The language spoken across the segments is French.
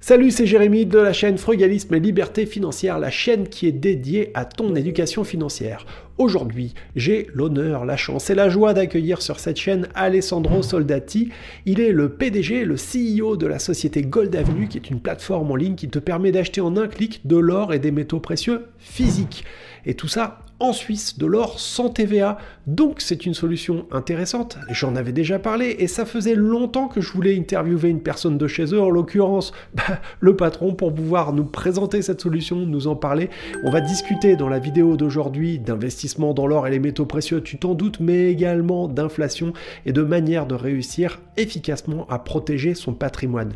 Salut, c'est Jérémy de la chaîne Frugalisme et Liberté Financière, la chaîne qui est dédiée à ton éducation financière. Aujourd'hui, j'ai l'honneur, la chance et la joie d'accueillir sur cette chaîne Alessandro Soldati. Il est le PDG, le CEO de la société Gold Avenue, qui est une plateforme en ligne qui te permet d'acheter en un clic de l'or et des métaux précieux physiques. Et tout ça en Suisse de l'or sans TVA. Donc c'est une solution intéressante. J'en avais déjà parlé et ça faisait longtemps que je voulais interviewer une personne de chez eux, en l'occurrence bah, le patron, pour pouvoir nous présenter cette solution, nous en parler. On va discuter dans la vidéo d'aujourd'hui d'investissement dans l'or et les métaux précieux, tu t'en doutes, mais également d'inflation et de manière de réussir efficacement à protéger son patrimoine.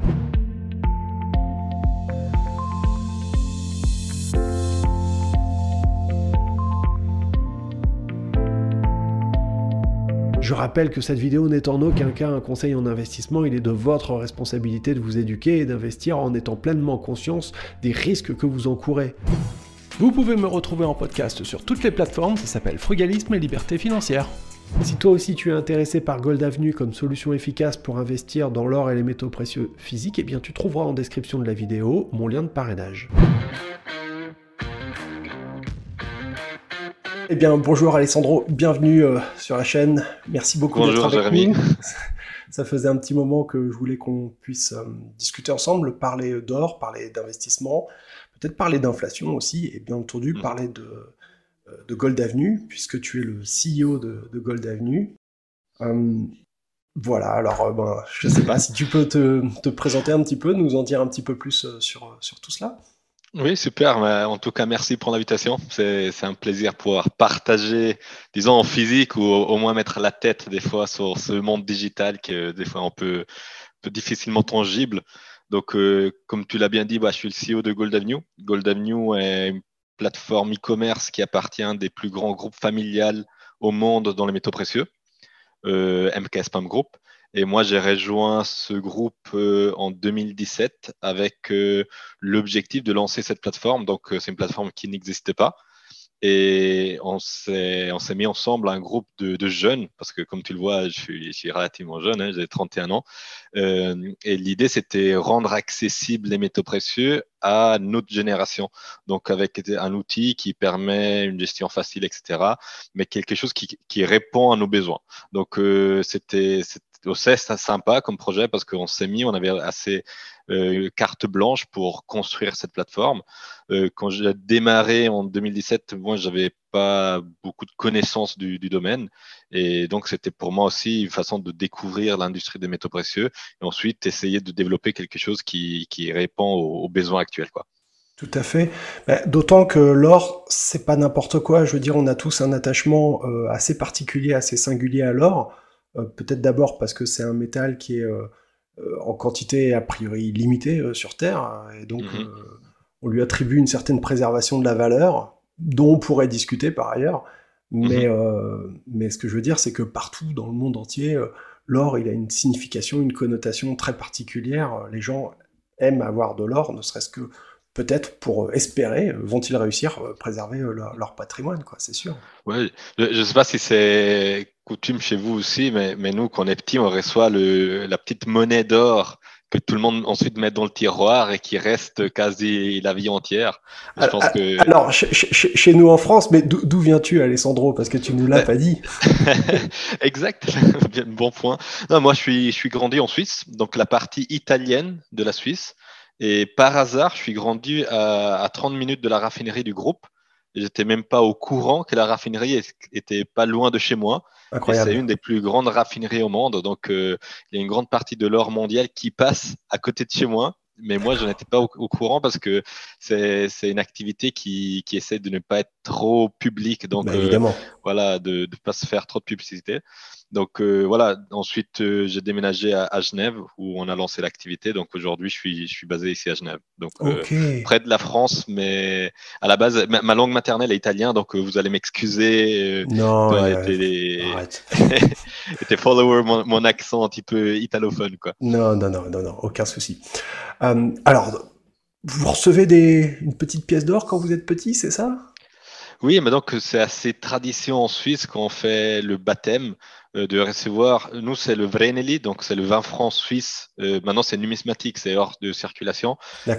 Je rappelle que cette vidéo n'est en aucun cas un conseil en investissement, il est de votre responsabilité de vous éduquer et d'investir en étant pleinement conscience des risques que vous encourez. Vous pouvez me retrouver en podcast sur toutes les plateformes, ça s'appelle Frugalisme et Liberté Financière. Si toi aussi tu es intéressé par Gold Avenue comme solution efficace pour investir dans l'or et les métaux précieux physiques, eh bien tu trouveras en description de la vidéo mon lien de parrainage. Eh bien, bonjour Alessandro, bienvenue euh, sur la chaîne. Merci beaucoup d'être avec Jérémy. nous. Ça faisait un petit moment que je voulais qu'on puisse euh, discuter ensemble, parler d'or, parler d'investissement, peut-être parler d'inflation aussi, et bien entendu mm. parler de, euh, de, Gold Avenue, puisque tu es le CEO de, Gold Avenue. voilà, alors ben, je ne sais pas si tu peux te, te, présenter un petit peu, nous en dire un petit peu plus sur, sur tout cela. Oui, super. En tout cas, merci pour l'invitation. C'est un plaisir pouvoir partager, disons, en physique ou au moins mettre la tête des fois sur ce monde digital qui est des fois un peu, difficilement tangible. Donc, euh, comme tu l'as bien dit, bah, je suis le CEO de Gold Avenue. Gold Avenue est une plateforme e-commerce qui appartient des plus grands groupes familiales au monde dans les métaux précieux, euh, MKS Pump Group. Et moi, j'ai rejoint ce groupe euh, en 2017 avec euh, l'objectif de lancer cette plateforme. Donc, euh, c'est une plateforme qui n'existait pas. Et on s'est, mis ensemble un groupe de, jeunes, parce que comme tu le vois, je suis, relativement jeune, hein, j'ai 31 ans. Et l'idée, c'était rendre accessible les métaux précieux à notre génération. Donc avec un outil qui permet une gestion facile, etc., mais quelque chose qui, répond à nos besoins. Donc c'était, c'est sympa comme projet parce qu'on s'est mis, on avait assez euh, carte blanche pour construire cette plateforme. Euh, quand j'ai démarré en 2017, moi, j'avais pas beaucoup de connaissances du, domaine. Et donc, c'était pour moi aussi une façon de découvrir l'industrie des métaux précieux et ensuite essayer de développer quelque chose qui, répond aux, besoins actuels. Quoi. Tout à fait. Bah, d'autant que l'or, c'est pas n'importe quoi. Je veux dire, on a tous un attachement euh, assez particulier, assez singulier à l'or. Euh, peut-être d'abord parce que c'est un métal qui est euh, euh, en quantité a priori limitée sur Terre, hein, et donc mhm. on lui attribue une certaine préservation de la valeur, dont on pourrait discuter par ailleurs. Mais, mhm. mais ce que je veux dire, c'est que partout dans le monde entier, l'or, il a une signification, une connotation très particulière. Les gens aiment avoir de l'or, ne serait-ce que peut-être pour espérer, vont-ils réussir à préserver leur, patrimoine, quoi, c'est sûr. Oui, je ne sais pas si c'est coutume chez vous aussi, mais, mais nous, quand on est petit, on reçoit le, la petite monnaie d'or que tout le monde ensuite met dans le tiroir et qui reste quasi la vie entière. Je pense que... Alors, chez, nous en France, mais d'où viens-tu, Alessandro? Parce que tu nous l'as pas dit. exact, bon point. Non, moi, je suis, je suis grandi en Suisse, donc la partie italienne de la Suisse. Et par hasard, je suis grandi à, à 30 minutes de la raffinerie du groupe. J'étais même pas au courant que la raffinerie était pas loin de chez moi. C'est une des plus grandes raffineries au monde. Donc, euh, il y a une grande partie de l'or mondial qui passe à côté de chez moi. Mais moi, je n'étais pas au, courant parce que c'est une activité qui, qui, essaie de ne pas être trop publique. Donc, bah, évidemment. Euh, voilà, de ne pas se faire trop de publicité. Donc euh, voilà, ensuite euh, j'ai déménagé à, Genève où on a lancé l'activité. Donc aujourd'hui je suis, je suis basé ici à Genève. Donc euh, près de la France, mais à la base ma, langue maternelle est italien, donc vous allez m'excuser. non, était follower mon, mon, accent un petit peu italophone quoi. Non, non, non, non, non, aucun souci. alors, vous recevez des, une petite pièce d'or quand vous êtes petit, c'est ça? Oui, mais donc c'est assez tradition en Suisse quand on fait le baptême euh, de recevoir. Nous, c'est le Vreneli, donc c'est le 20 francs suisse. Euh, maintenant, c'est numismatique, c'est hors de circulation.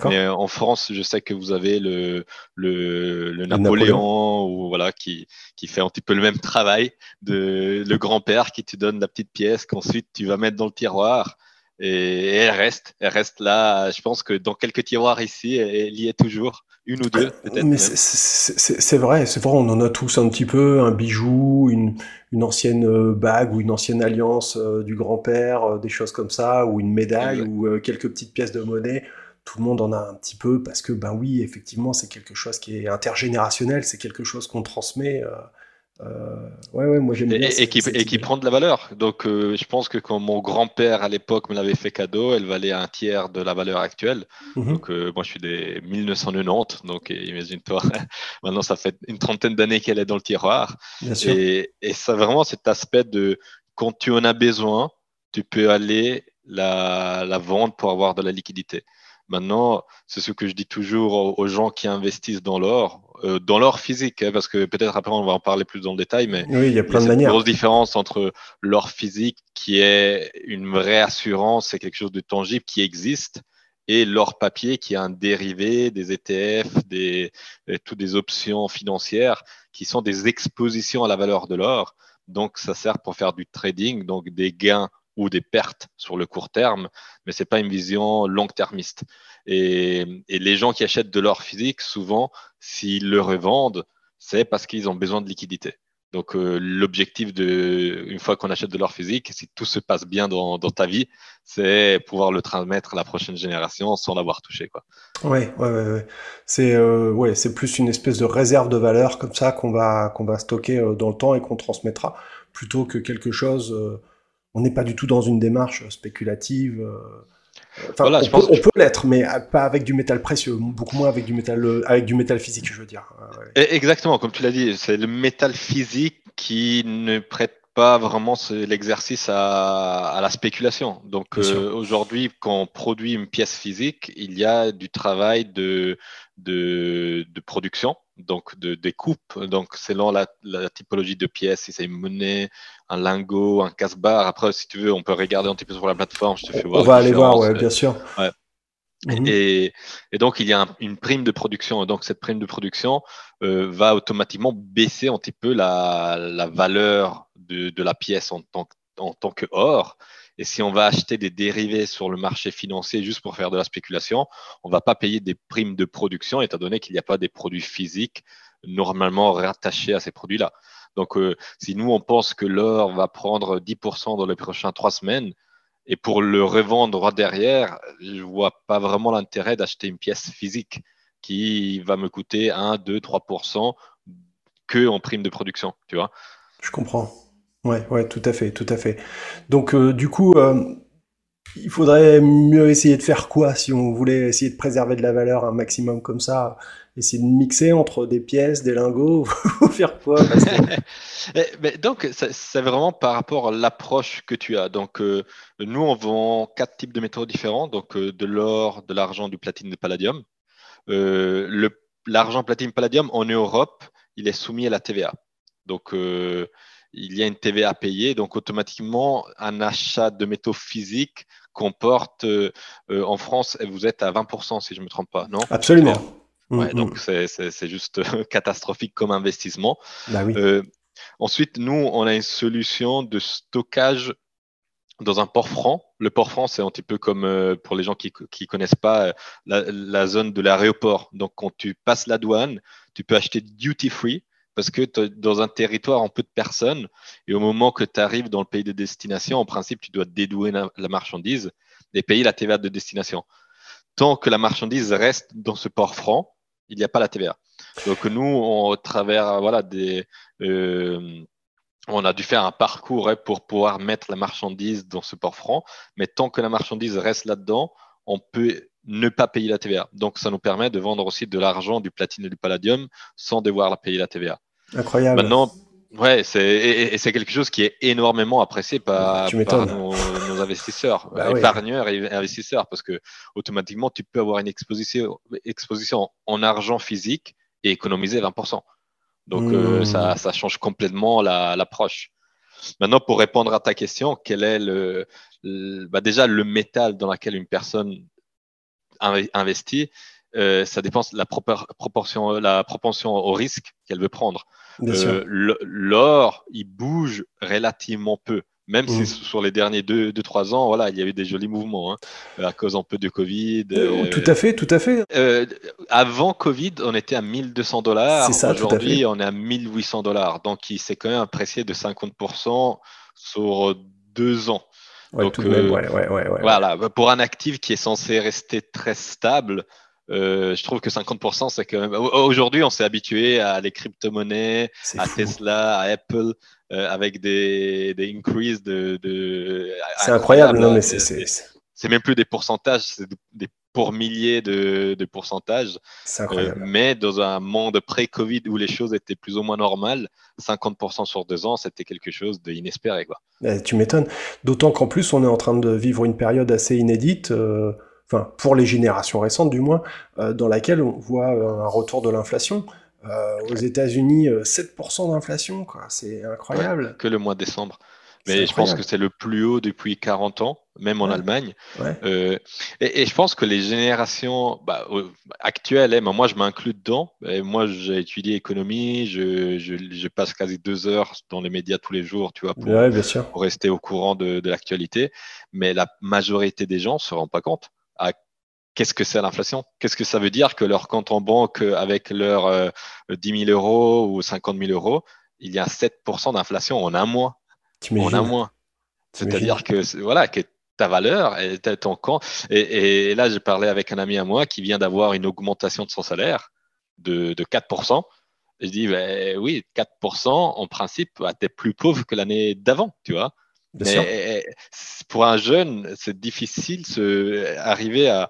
Mais euh, en France, je sais que vous avez le, le, le Napoléon, ou voilà, qui, qui fait un petit peu le même travail de le grand-père qui te donne la petite pièce qu'ensuite tu vas mettre dans le tiroir. Et, elle reste, elle reste là. Je pense que dans quelques tiroirs ici, elle y est toujours une ou deux peut-être. Mais c'est vrai, c'est vrai, on en a tous un petit peu, un bijou, une, une ancienne euh, bague ou une ancienne alliance euh, du grand-père, euh, des choses comme ça, ou une médaille ou quelques petites pièces de monnaie. Tout le monde en a un petit peu parce que, ben oui, effectivement, c'est quelque chose qui est intergénérationnel, c'est quelque chose qu'on transmet. Euh, ouais, ouais, moi j'aime bien. Et, qui, et qui prend de la valeur. Donc, euh, je pense que quand mon grand-père à l'époque me l'avait fait cadeau, elle valait un tiers de la valeur actuelle. Mhm. Donc, euh, moi je suis des 1990, donc imagine-toi, maintenant ça fait une trentaine d'années qu'elle est dans le tiroir. Bien sûr. Et, et ça vraiment cet aspect de quand tu en as besoin, tu peux aller la, la vendre pour avoir de la liquidité. Maintenant, c'est ce que je dis toujours aux gens qui investissent dans l'or, euh, dans l'or physique, hein, parce que peut-être après on va en parler plus dans le détail, mais oui, il y a plein de manières. Une grosse différence entre l'or physique, qui est une vraie assurance, c'est quelque chose de tangible qui existe, et l'or papier, qui est un dérivé des ETF, des, toutes des options financières, qui sont des expositions à la valeur de l'or. Donc, ça sert pour faire du trading, donc des gains ou des pertes sur le court terme, mais c'est pas une vision long-termiste. Et, les gens qui achètent de l'or physique, souvent, s'ils le revendent, c'est parce qu'ils ont besoin de liquidité. Donc euh, l'objectif de, une fois qu'on achète de l'or physique, si tout se passe bien dans, ta vie, c'est pouvoir le transmettre à la prochaine génération sans l'avoir touché, quoi. Ouais. C'est euh, ouais, c'est plus une espèce de réserve de valeur comme ça qu'on va qu'on va stocker euh, dans le temps et qu'on transmettra, plutôt que quelque chose on n'est pas du tout dans une démarche spéculative. Euh, voilà, on, peut, peut l'être, mais pas avec du métal précieux, beaucoup moins avec du métal, euh, avec du métal physique, je veux dire. Exactement, comme tu l'as dit, c'est le métal physique qui ne prête pas vraiment l'exercice à, la spéculation. Donc euh, aujourd'hui, quand on produit une pièce physique, il y a du travail de, de, production, donc de découpe, donc selon la, typologie de pièce, si c'est une monnaie, un lingot, un casse-barre. Après, si tu veux, on peut regarder un petit peu sur la plateforme. Je te fais voir. On va aller voir, ouais, bien sûr. Mhm. Et, donc, il y a une prime de production. Donc, cette prime de production euh, va automatiquement baisser un petit peu la, la valeur de, la pièce en tant, en tant que or. Et si on va acheter des dérivés sur le marché financier juste pour faire de la spéculation, on ne va pas payer des primes de production, étant donné qu'il n'y a pas des produits physiques normalement rattachés à ces produits-là. Donc, euh, si nous, on pense que l'or va prendre 10% dans les prochaines trois semaines, et pour le revendre derrière, je ne vois pas vraiment l'intérêt d'acheter une pièce physique qui va me coûter 1, 2, 3% que en prime de production, tu vois. Je comprends. Ouais, ouais, tout à fait, tout à fait. Donc, euh, du coup, euh, il faudrait mieux essayer de faire quoi si on voulait essayer de préserver de la valeur un maximum comme ça Essayer de mixer entre des pièces, des lingots, faire quoi Mais Donc, c'est vraiment par rapport à l'approche que tu as. Donc, euh, nous, on vend quatre types de métaux différents, donc de l'or, de l'argent, du platine, du palladium. L'argent, platine, palladium, en Europe, il est soumis à la TVA. Donc, il y a une TVA à payer. Donc, automatiquement, un achat de métaux physiques comporte, euh, euh, en France, vous êtes à 20%, si je ne me trompe pas, non? Absolument. Ouais, mm, donc, mm. c'est juste catastrophique comme investissement. Bah oui. Euh, ensuite, nous, on a une solution de stockage dans un port franc. Le port franc, c'est un petit peu comme pour les gens qui ne connaissent pas la, la, zone de l'aéroport. Donc, quand tu passes la douane, tu peux acheter duty free parce que dans un territoire en peu de personnes, et au moment que tu arrives dans le pays de destination, en principe, tu dois dédouer la, marchandise et payer la TVA de destination. Tant que la marchandise reste dans ce port franc, il n'y a pas la TVA. Donc nous, au travers voilà, euh, on a dû faire un parcours hein, pour pouvoir mettre la marchandise dans ce port franc, mais tant que la marchandise reste là-dedans, on peut ne pas payer la TVA. Donc, ça nous permet de vendre aussi de l'argent, du platine et du palladium sans devoir payer la TVA. Incroyable. Maintenant, ouais, c'est, et, c'est quelque chose qui est énormément apprécié par, nos, investisseurs, bah épargneurs et investisseurs, parce que automatiquement, tu peux avoir une exposition, exposition en argent physique et économiser 20%. Donc mmh. ça, ça, change complètement l'approche. Maintenant, pour répondre à ta question, quel est le, bah déjà le métal dans lequel une personne investit euh, ça dépend de la proportion, la propension au risque qu'elle veut prendre. Euh, l'or, il bouge relativement peu. Même si mmh. sur les derniers 2-3 ans, voilà, il y avait des jolis mouvements hein, à cause un peu de Covid. Euh, tout à fait, tout à fait. avant Covid, on était à 1200 dollars. Aujourd'hui, on est à 1800 dollars. Donc, il s'est quand même apprécié de 50% sur deux ans. Donc, voilà, pour un actif qui est censé rester très stable, euh, je trouve que 50%, c'est quand même. Aujourd'hui, on s'est habitué à les crypto-monnaies, à Tesla, à Apple, euh, avec des, des increases de. de c'est incroyable, non, mais c'est. C'est même plus des pourcentages, c'est des pour milliers de, de pourcentages. C'est incroyable. Euh, mais dans un monde pré-Covid où les choses étaient plus ou moins normales, 50% sur deux ans, c'était quelque chose d'inespéré. Quoi. Eh, tu m'étonnes. D'autant qu'en plus, on est en train de vivre une période assez inédite enfin pour les générations récentes du moins, euh, dans laquelle on voit euh, un retour de l'inflation. Euh, aux États-Unis, 7% d'inflation, quoi. C'est incroyable. que le mois de décembre. Mais je pense que c'est le plus haut depuis 40 ans, même en Allemagne. et, je pense que les générations bah, actuelles, hein, moi je m'inclus dedans. moi j'ai étudié économie, je, je, passe quasi deux heures dans les médias tous les jours, tu vois, pour, pour rester au courant de, de l'actualité. Mais la majorité des gens ne se rendent pas compte à qu'est-ce que c'est l'inflation? Qu'est-ce que ça veut dire que leur compte en banque avec leurs euh, 10 000 euros ou 50 000 euros, il y a 7% d'inflation en un mois? En un mois. C'est-à-dire que voilà, que ta valeur et ton compte. Et, là, j'ai parlé avec un ami à moi qui vient d'avoir une augmentation de son salaire de, de 4%. Et je dis, ben, oui, 4%, en principe, bah, tu es plus pauvre que l'année d'avant, tu vois. Mais pour un jeune, c'est difficile de arriver à,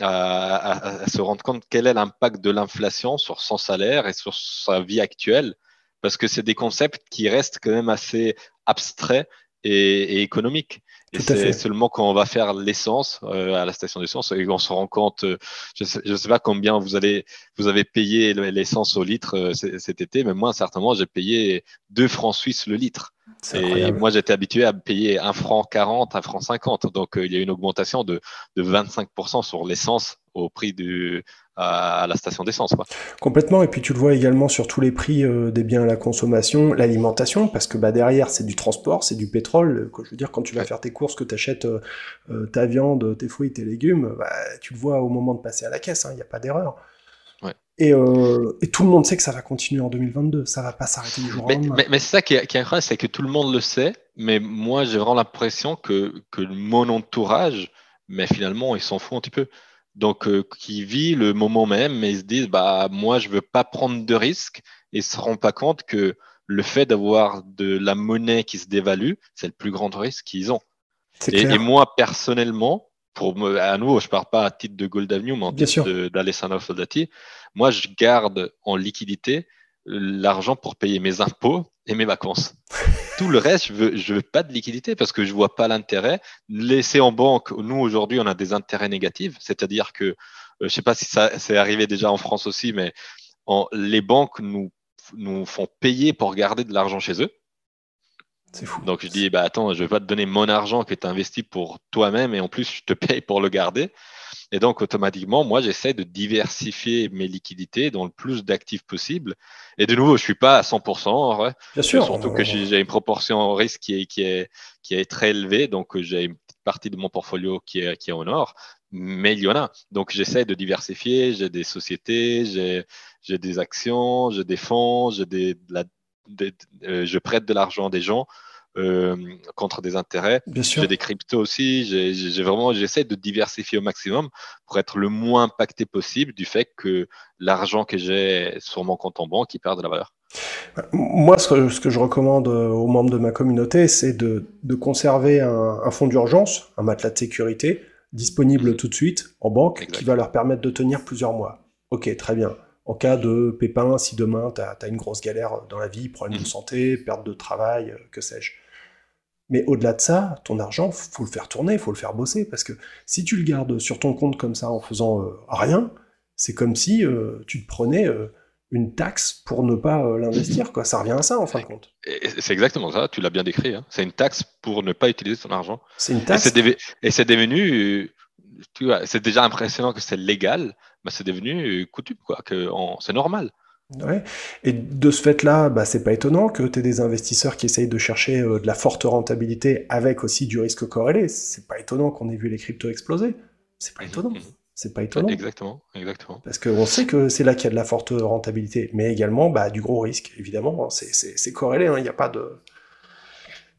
à, se rendre compte quel est l'impact de l'inflation sur son salaire et sur sa vie actuelle, parce que c'est des concepts qui restent quand même assez abstraits et, et économiques. Et c'est seulement quand on va faire l'essence euh, à la station d'essence et qu'on se rend compte, euh, je ne sais, pas combien vous, allez, vous avez payé l'essence au litre euh, cet été, mais moi, certainement, j'ai payé 2 francs suisses le litre. Et moi, j'étais habitué à payer 1 franc 40, 1 franc 50. Donc, il y a une augmentation de, de 25% sur l'essence au prix du, à, la station d'essence. Complètement, et puis tu le vois également sur tous les prix euh, des biens à la consommation, l'alimentation, parce que bah, derrière c'est du transport, c'est du pétrole. Je veux dire, quand tu vas faire tes courses, que tu achètes euh, euh, ta viande, tes fruits, tes légumes, bah, tu le vois au moment de passer à la caisse, il hein, n'y a pas d'erreur. Et, et, tout le monde sait que ça va continuer en 2022, ça va pas s'arrêter du jour mais, Mais, mais c'est ça qui est, qui est incroyable, c'est que tout le monde le sait, mais moi j'ai vraiment l'impression que, que mon entourage, mais finalement ils s'en foutent un petit peu. Donc euh, qui vit le moment même, mais ils se disent bah moi je veux pas prendre de risques et ils se rendent pas compte que le fait d'avoir de la monnaie qui se dévalue, c'est le plus grand risque qu'ils ont. Et, moi personnellement, pour me, à nouveau, je parle pas à titre de Gold Avenue, mais en titre d'Alessandro Soldati, moi je garde en liquidité l'argent pour payer mes impôts et mes vacances. Tout le reste, je veux, je veux pas de liquidité parce que je vois pas l'intérêt. Laisser en banque, nous aujourd'hui, on a des intérêts négatifs, c'est-à-dire que, euh, je sais pas si ça c'est arrivé déjà en France aussi, mais les banques nous, nous font payer pour garder de l'argent chez eux. Fou. Donc je dis, bah attends, je vais pas te donner mon argent que tu investi pour toi-même et en plus je te paye pour le garder. Et donc, automatiquement, moi, j'essaie de diversifier mes liquidités dans le plus d'actifs possible. Et de nouveau, je suis pas à 100%. vrai. Bien sûr. Surtout que j'ai une proportion en risque qui est, qui est, qui est très élevée. Donc, j'ai une petite partie de mon portfolio qui est, qui est en or. Mais il y en a. Donc, j'essaie de diversifier. J'ai des sociétés, j'ai des actions, j'ai des fonds, j'ai des, euh, je prête de l'argent à des gens. Euh, contre des intérêts. J'ai des cryptos aussi. J'ai vraiment, j'essaie de diversifier au maximum pour être le moins impacté possible du fait que l'argent que j'ai sur mon compte en banque, il perd de la valeur. Moi, ce que, ce que je recommande euh, aux membres de ma communauté, c'est de, de, conserver un, un fonds d'urgence, un matelas de sécurité, disponible tout de suite en banque, qui va leur permettre de tenir plusieurs mois. Ok, très bien en cas de pépin, si demain tu as, une grosse galère dans la vie, problème de mmh. santé, perte de travail, euh, que sais-je. Mais au-delà de ça, ton argent, faut le faire tourner, faut le faire bosser, parce que si tu le gardes sur ton compte comme ça en faisant euh, rien, c'est comme si euh, tu te prenais une taxe pour ne pas l'investir. Quoi. Ça revient à ça en fin de compte. C'est exactement ça, tu l'as bien décrit. Hein. C'est une taxe pour ne pas utiliser son argent. C'est une taxe. Et c'est devenu, tu vois, c'est déjà impressionnant que c'est légal, mais c'est devenu coutume, quoi, que c'est normal. Ouais. Et de ce fait-là, bah, c'est pas étonnant que tu aies des investisseurs qui essayent de chercher euh, de la forte rentabilité avec aussi du risque corrélé. C'est pas étonnant qu'on ait vu les cryptos exploser. C'est pas mmh étonnant. Mmh c'est pas étonnant. Exactement, exactement. Parce qu'on sait que c'est là qu'il y a de la forte rentabilité, mais également bah, du gros risque, évidemment. Hein. C'est corrélé, hein. il n'y a pas de.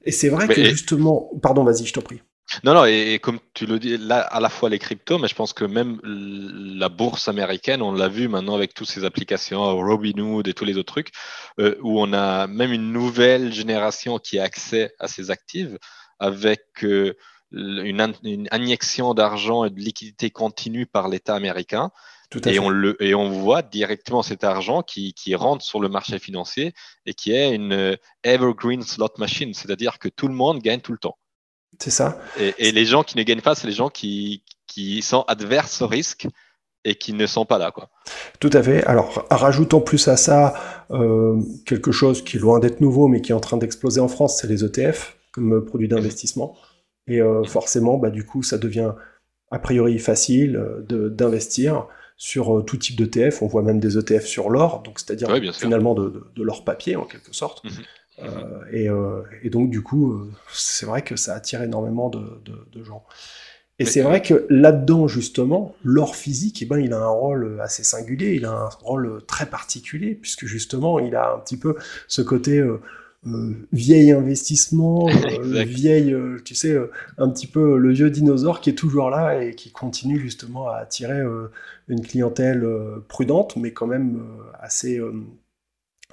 Et c'est vrai que justement. Pardon, vas-y, je t'en prie. Non, non, et, comme tu le dis, là, à la fois les cryptos, mais je pense que même la bourse américaine, on l'a vu maintenant avec toutes ces applications, Robinhood et tous les autres trucs, euh, où on a même une nouvelle génération qui a accès à ces actifs avec euh, une, injection d'argent et de liquidité continue par l'État américain. et, On le, et on voit directement cet argent qui, qui, rentre sur le marché financier et qui est une euh, evergreen slot machine, c'est-à-dire que tout le monde gagne tout le temps. C'est ça. Et, les gens qui ne gagnent pas, c'est les gens qui, qui sont adverses au risque et qui ne sont pas là. Quoi. Tout à fait. Alors, rajoutant plus à ça euh, quelque chose qui est loin d'être nouveau, mais qui est en train d'exploser en France, c'est les ETF comme produit d'investissement. Et euh, forcément, bah, du coup, ça devient a priori facile euh, d'investir sur tout type d'ETF. On voit même des ETF sur l'or, donc c'est-à-dire finalement de, de, l'or papier en quelque sorte. Mhm. Et, donc, du coup, euh, c'est vrai que ça attire énormément de, gens. Et c'est vrai que là-dedans, justement, l'or physique, eh ben, il a un rôle assez singulier, il a un rôle très particulier, puisque justement, il a un petit peu ce côté euh, vieil investissement, vieille, tu sais, un petit peu le vieux dinosaure qui est toujours là et qui continue justement à attirer une clientèle prudente, mais quand même assez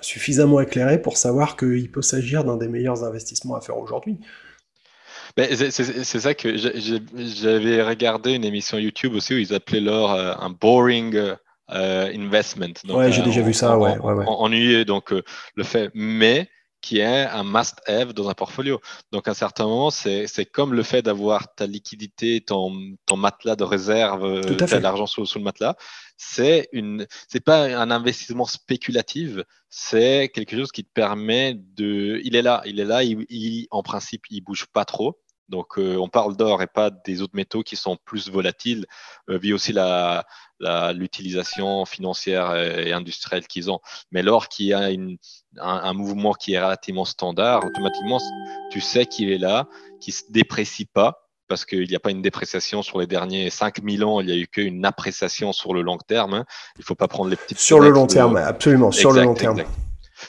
suffisamment éclairé pour savoir qu'il peut s'agir d'un des meilleurs investissements à faire aujourd'hui. c'est ça que j'avais regardé une émission YouTube aussi où ils appelaient l'or euh, un boring euh, investment. ouais, j'ai déjà vu ça, ouais, Ennuyé, donc euh, le fait. Mais qui est un must-have dans un portfolio. Donc, à un certain moment, c'est comme le fait d'avoir ta liquidité, ton, ton, matelas de réserve, de l'argent sous, sous, le matelas. C'est une, c'est pas un investissement spéculatif, c'est quelque chose qui te permet de, il est là, il est là, il, en principe, il bouge pas trop. Donc, euh, on parle d'or et pas des autres métaux qui sont plus volatiles, euh, vu aussi la, l'utilisation financière et industrielle qu'ils ont. Mais l'or qui a une, un, mouvement qui est relativement standard, automatiquement, tu sais qu'il est là, qu'il se déprécie pas, parce qu'il n'y a pas une dépréciation sur les derniers 5000 ans, il n'y a eu qu'une appréciation sur le long terme. Hein. Il ne faut pas prendre les petites. Sur le long terme, absolument, sur le long terme.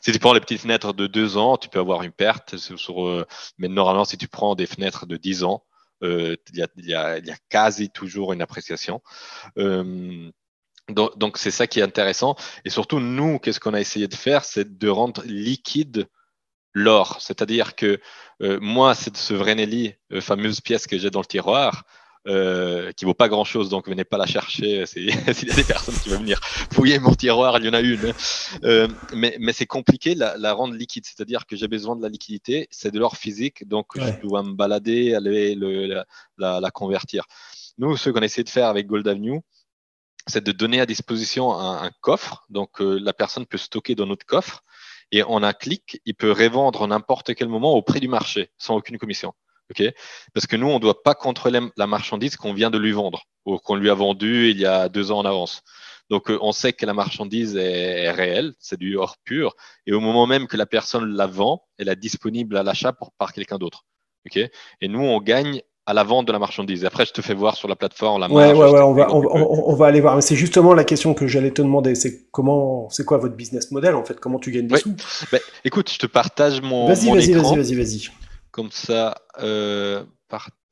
Si tu prends les petites fenêtres de 2 ans, tu peux avoir une perte. Euh, mais normalement, si tu prends des fenêtres de 10 ans, euh, il, y a, quasi toujours une appréciation. Euh, donc, c'est ça qui est intéressant. Et surtout, nous, qu'est-ce qu'on a essayé de faire? C'est de rendre liquide l'or. C'est-à-dire que euh, moi, c'est ce Vrenelli, fameuse pièce que j'ai dans le tiroir, euh, qui vaut pas grand chose, donc venez pas la chercher. S'il y a des personnes qui veulent venir fouiller mon tiroir, il y en a une. Euh, mais, mais c'est compliqué la, la rendre liquide, c'est-à-dire que j'ai besoin de la liquidité, c'est de l'or physique, donc je dois me balader, aller le, la, la, convertir. Nous, ce qu'on essaie de faire avec Gold Avenue, c'est de donner à disposition un, un coffre, donc euh, la personne peut stocker dans notre coffre, et en un clic, il peut revendre n'importe quel moment au prix du marché, sans aucune commission. Parce que nous, on ne doit pas contrôler la marchandise qu'on vient de lui vendre ou qu'on lui a vendue il y a deux ans en avance. Donc, euh, on sait que la marchandise est, réelle, c'est du or pur, et au moment même que la personne la vend, elle est disponible à l'achat par quelqu'un d'autre. et nous, on gagne à la vente de la marchandise. Après, je te fais voir sur la plateforme la Ouais, ouais, ouais, on va, on, va aller voir. C'est justement la question que j'allais te demander. C'est comment, c'est quoi votre business model en fait? Comment tu gagnes des sous? Ben, Écoute, je te partage mon. Vas-y, vas-y, vas-y, vas-y, vas-y. Comme ça, euh,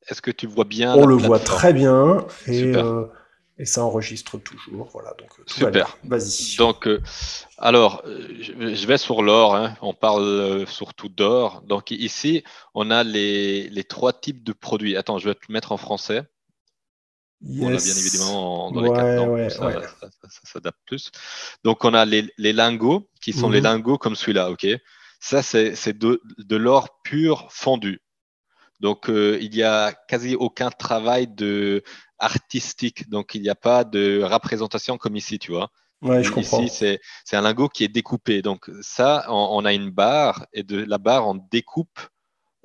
est-ce que tu vois bien On le voit très bien et, euh, et, ça enregistre toujours. Voilà, donc euh, super. Vas-y. Donc, alors, je vais sur l'or. Hein. On parle surtout d'or. Donc ici, on a les, les, trois types de produits. Attends, je vais te mettre en français. Yes. On a bien évidemment dans les quatre ouais, ça, s'adapte plus. Donc, on a les, les lingots qui sont les mhm. lingots comme celui-là, ok ça, c'est de, de l'or pur fondu. Donc, euh, il n'y a quasi aucun travail de artistique. Donc, il n'y a pas de représentation comme ici, tu vois. Ouais, je comprends. Ici, c'est un lingot qui est découpé. Donc ça, on, a une barre et de la barre, on découpe,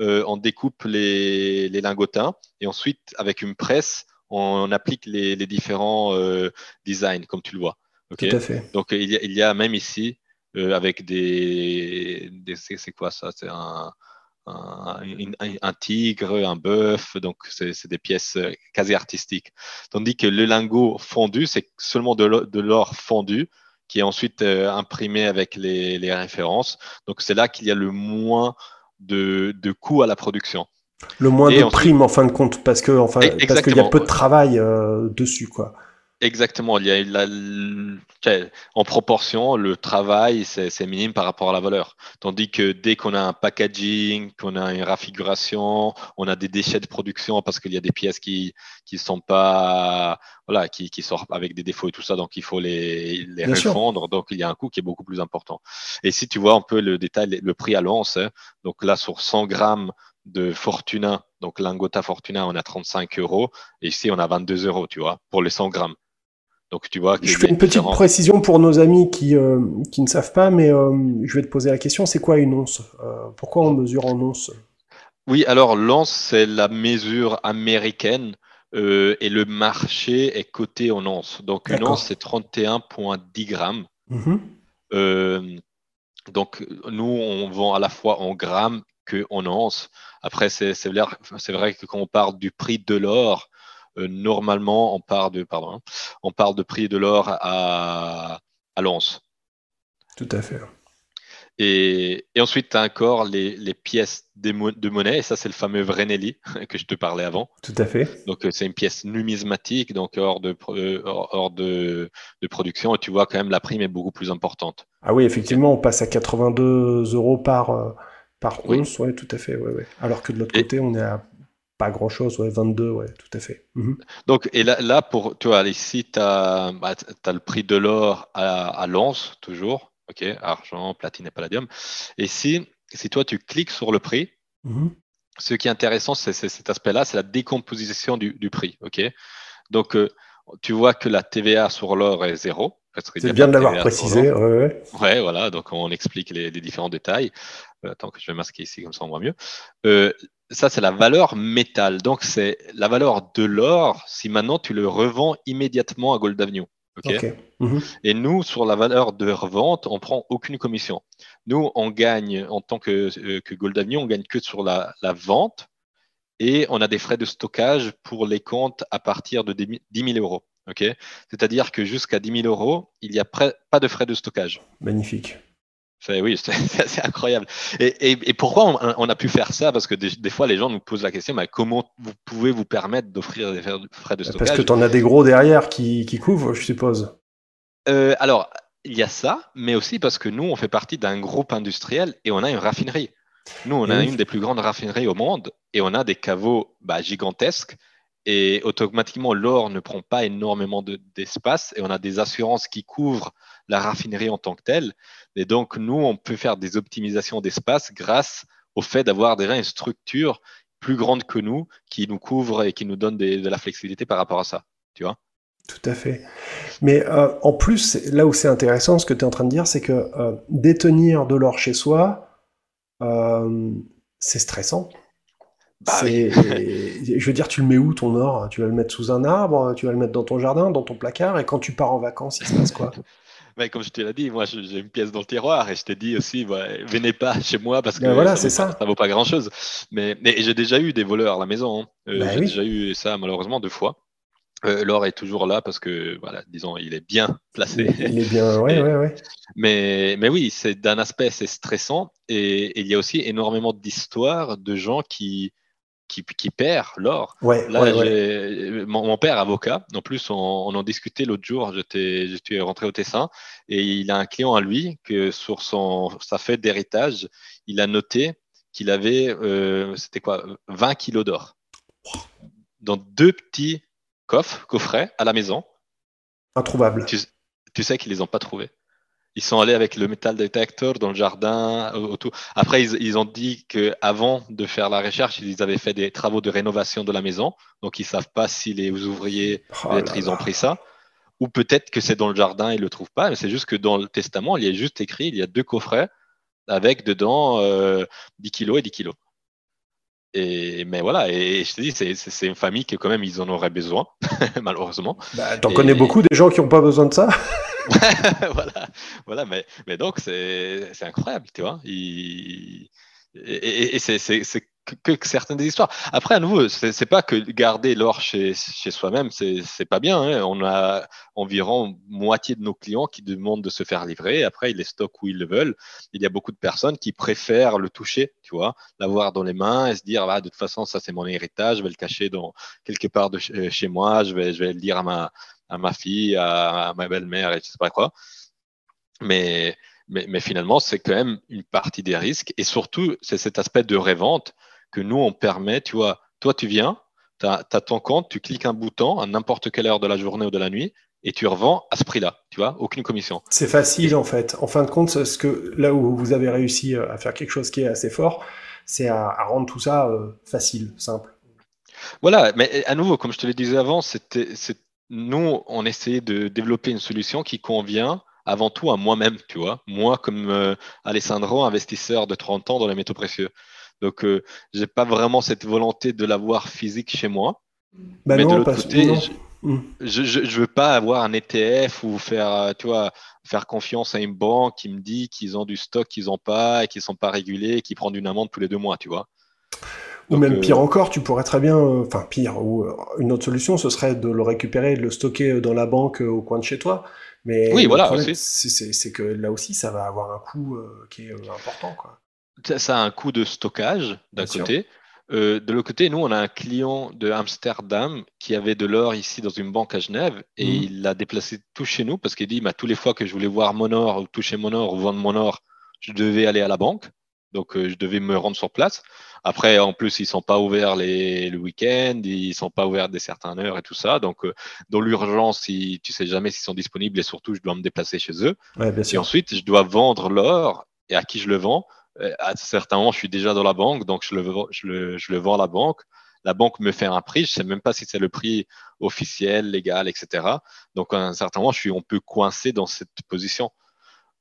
euh, on découpe les, les, lingotins et ensuite, avec une presse, on, applique les, les différents euh, designs, comme tu le vois. Tout à fait. Donc il y, a, il y a même ici, avec des, des c'est quoi ça? C'est un, un, tigre, un bœuf, donc c'est des pièces euh, quasi artistiques. Tandis que le lingot fondu, c'est seulement de l'or fondu qui est ensuite euh, imprimé avec les, références. Donc c'est là qu'il y a le moins de, de coûts à la production. Le moins de primes en fin de compte, parce que enfin, parce qu'il y a peu de travail euh, dessus, quoi. Exactement. Il y a en proportion, le travail, c'est minime par rapport à la valeur. Tandis que dès qu'on a un packaging, qu'on a une raffiguration, on a des déchets de production parce qu'il y a des pièces qui qui sont pas voilà, qui, qui sortent avec des défauts et tout ça, donc il faut les, les refondre. Donc il y a un coût qui est beaucoup plus important. Et si tu vois un peu le détail, le prix à l'once, hein, donc là sur 100 grammes de Fortuna, donc Lingota Fortuna, on a 35 euros. Et ici, on a 22 euros, tu vois, pour les 100 grammes. Donc tu vois. Je fais une petite précision pour nos amis qui, euh, qui ne savent pas, mais euh, je vais te poser la question c'est quoi une once? Euh, Pourquoi on mesure en once Oui, alors l'once, c'est la mesure américaine et le marché est coté en once. Donc une once, c'est 31,10 grammes. Mhm. donc nous, on vend à la fois en grammes que en once. Après, c'est vrai que quand on parle du prix de l'or, normalement, on parle de, pardon, hein, on parle de prix de l'or à, à l'once. Tout à fait. Et, et ensuite, tu as encore les, les pièces de monnaie, et ça, c'est le fameux Vreneli que je te parlais avant. Tout à fait. Donc, euh, c'est une pièce numismatique, donc hors de, euh, hors de, de, production, et tu vois quand même la prime est beaucoup plus importante. Ah oui, effectivement, on passe à 82 euros par, par once, oui. tout à fait. Ouais, ouais. Alors que de l'autre côté, on est à pas grand chose, ouais, 22, ouais, tout à fait. Mhm. Donc, et là, là, pour, tu vois, ici, tu as, le prix de l'or à, à l'once, toujours, ok, argent, platine et palladium. Et si, si toi, tu cliques sur le prix, mhm. ce qui est intéressant, c'est cet aspect-là, c'est la décomposition du, du, prix, ok. Donc, euh, tu vois que la TVA sur l'or est zéro. C'est bien de l'avoir précisé. Ouais, ouais. ouais, voilà, donc on explique les, les différents détails. Euh, attends que je vais masquer ici, comme ça on voit mieux. Euh, ça, c'est la valeur métal. Donc, c'est la valeur de l'or si maintenant tu le revends immédiatement à Gold Avenue. Mhm. Et nous, sur la valeur de revente, on prend aucune commission. Nous, on gagne en tant que, euh, que Gold Avenue, on gagne que sur la, vente et on a des frais de stockage pour les comptes à partir de 10 000 euros. C'est-à-dire que jusqu'à 10 000 euros, il n'y a pas de frais de stockage. Magnifique oui, c'est incroyable. Et, pourquoi on, a pu faire ça? Parce que des, fois, les gens nous posent la question mais comment vous pouvez vous permettre d'offrir des frais de stockage? Parce que tu en as des gros derrière qui, couvrent, je suppose. Euh, alors, il y a ça, mais aussi parce que nous, on fait partie d'un groupe industriel et on a une raffinerie. Nous, on a une des plus grandes raffineries au monde et on a des caveaux bah, gigantesques. Et automatiquement, l'or ne prend pas énormément d'espace et on a des assurances qui couvrent la raffinerie en tant que telle. Et donc, nous, on peut faire des optimisations d'espace grâce au fait d'avoir déjà une structure plus grande que nous qui nous couvre et qui nous donne de la flexibilité par rapport à ça. Tu vois Tout à fait. Mais euh, en plus, là où c'est intéressant, ce que tu es en train de dire, c'est que euh, détenir de l'or chez soi, euh, c'est stressant. Bah je veux dire, tu le mets où ton or? Tu vas le mettre sous un arbre, tu vas le mettre dans ton jardin, dans ton placard, et quand tu pars en vacances, il se passe quoi? Mais comme je te l'ai dit, moi j'ai une pièce dans le tiroir et je t'ai dit aussi, venez pas chez moi parce ben que ça, ça. Vaut vaut pas grand chose. Mais, mais j'ai déjà eu des voleurs à la maison. Hein. Euh, ben j'ai déjà eu ça malheureusement deux fois. Euh, L'or est toujours là parce que, voilà, disons, il est bien placé. Il est bien, ouais, ouais, ouais. Mais, mais oui, c'est d'un aspect, c'est stressant. et, il y a aussi énormément d'histoires de gens qui, qui, perd l'or. Ouais, Là, Mon, père, avocat, en plus, on, en discutait l'autre jour, j'étais rentré au Tessin, et il a un client à lui que sur son, sa fête d'héritage, il a noté qu'il avait, euh, c'était quoi, 20 kilos d'or. Dans deux petits coffres, coffrets à la maison. Introuvable. Tu, tu sais qu'ils les ont pas trouvés. Ils sont allés avec le metal detector dans le jardin. Autour. Après, ils, ont dit qu'avant de faire la recherche, ils avaient fait des travaux de rénovation de la maison. Donc, ils savent pas si les ouvriers, oh ils ont pris ça. ou peut-être que c'est dans le jardin, il ne le trouve pas, mais c'est juste que dans le testament, il y a juste écrit, il y a deux coffrets avec dedans 10 kilos et 10 kilos. Et, mais voilà, et je te dis, c'est une famille que quand même ils en auraient besoin, malheureusement. Bah, T'en connais beaucoup des gens qui n'ont pas besoin de ça? Voilà, voilà, mais, mais donc c'est incroyable, tu vois. et, et, et c'est que, certaines des histoires. Après, à nouveau, c'est pas que garder l'or chez, chez soi-même, c'est pas bien. Hein. On a environ moitié de nos clients qui demandent de se faire livrer. Après, ils les stockent où ils le veulent. Il y a beaucoup de personnes qui préfèrent le toucher, tu vois, l'avoir dans les mains et se dire, ah, de toute façon, ça c'est mon héritage, je vais le cacher dans quelque part de chez moi, je vais, je vais le dire à ma, à ma fille, à, à ma belle-mère et je sais pas quoi. Mais, mais, mais finalement, c'est quand même une partie des risques. Et surtout, c'est cet aspect de révente que nous, on permet, tu vois, toi, tu viens, tu as, ton compte, tu cliques un bouton à n'importe quelle heure de la journée ou de la nuit, et tu revends à ce prix-là, tu vois, aucune commission. C'est facile en fait. En fin de compte, ce que là où vous avez réussi euh, à faire quelque chose qui est assez fort, c'est à, rendre tout ça euh, facile, simple. Voilà, mais à nouveau, comme je te le disais avant, c'était, nous, on essayait de développer une solution qui convient avant tout à moi-même, tu vois. Moi, comme euh, Alessandro, investisseur de 30 ans dans les métaux précieux. Donc, euh, je n'ai pas vraiment cette volonté de l'avoir physique chez moi. Bah mais de l'autre côté, je ne veux pas avoir un ETF ou faire, euh, tu vois, faire confiance à une banque qui me dit qu'ils ont du stock qu'ils n'ont pas et qu'ils ne sont pas régulés et qui prennent une amende tous les deux mois, tu vois. Ou même euh, pire encore, tu pourrais très bien, enfin pire, ou une autre solution, ce serait de le récupérer et de le stocker dans la banque au coin de chez toi. Mais oui, voilà, c'est que là aussi, ça va avoir un coût qui est important. Quoi ça a un coût de stockage d'un côté. Euh, de l'autre côté, nous, on a un client de Amsterdam qui avait de l'or ici dans une banque à Genève et mhm. il l'a déplacé tout chez nous parce qu'il dit bah, tous les fois que je voulais voir mon or ou toucher mon or ou vendre mon or, je devais aller à la banque. Donc, euh, je devais me rendre sur place. Après, en plus, ils sont pas ouverts les, le week-end, ils sont pas ouverts des certaines heures et tout ça. Donc, euh, dans l'urgence, si, tu sais jamais s'ils sont disponibles et surtout, je dois me déplacer chez eux. et ensuite, je dois vendre l'or et à qui je le vends à certains moments, je suis déjà dans la banque, donc je le, je le, je le vends à la banque. La banque me fait un prix, je sais même pas si c'est le prix officiel, légal, etc. Donc à un certain moment, je suis un peu coincé dans cette position.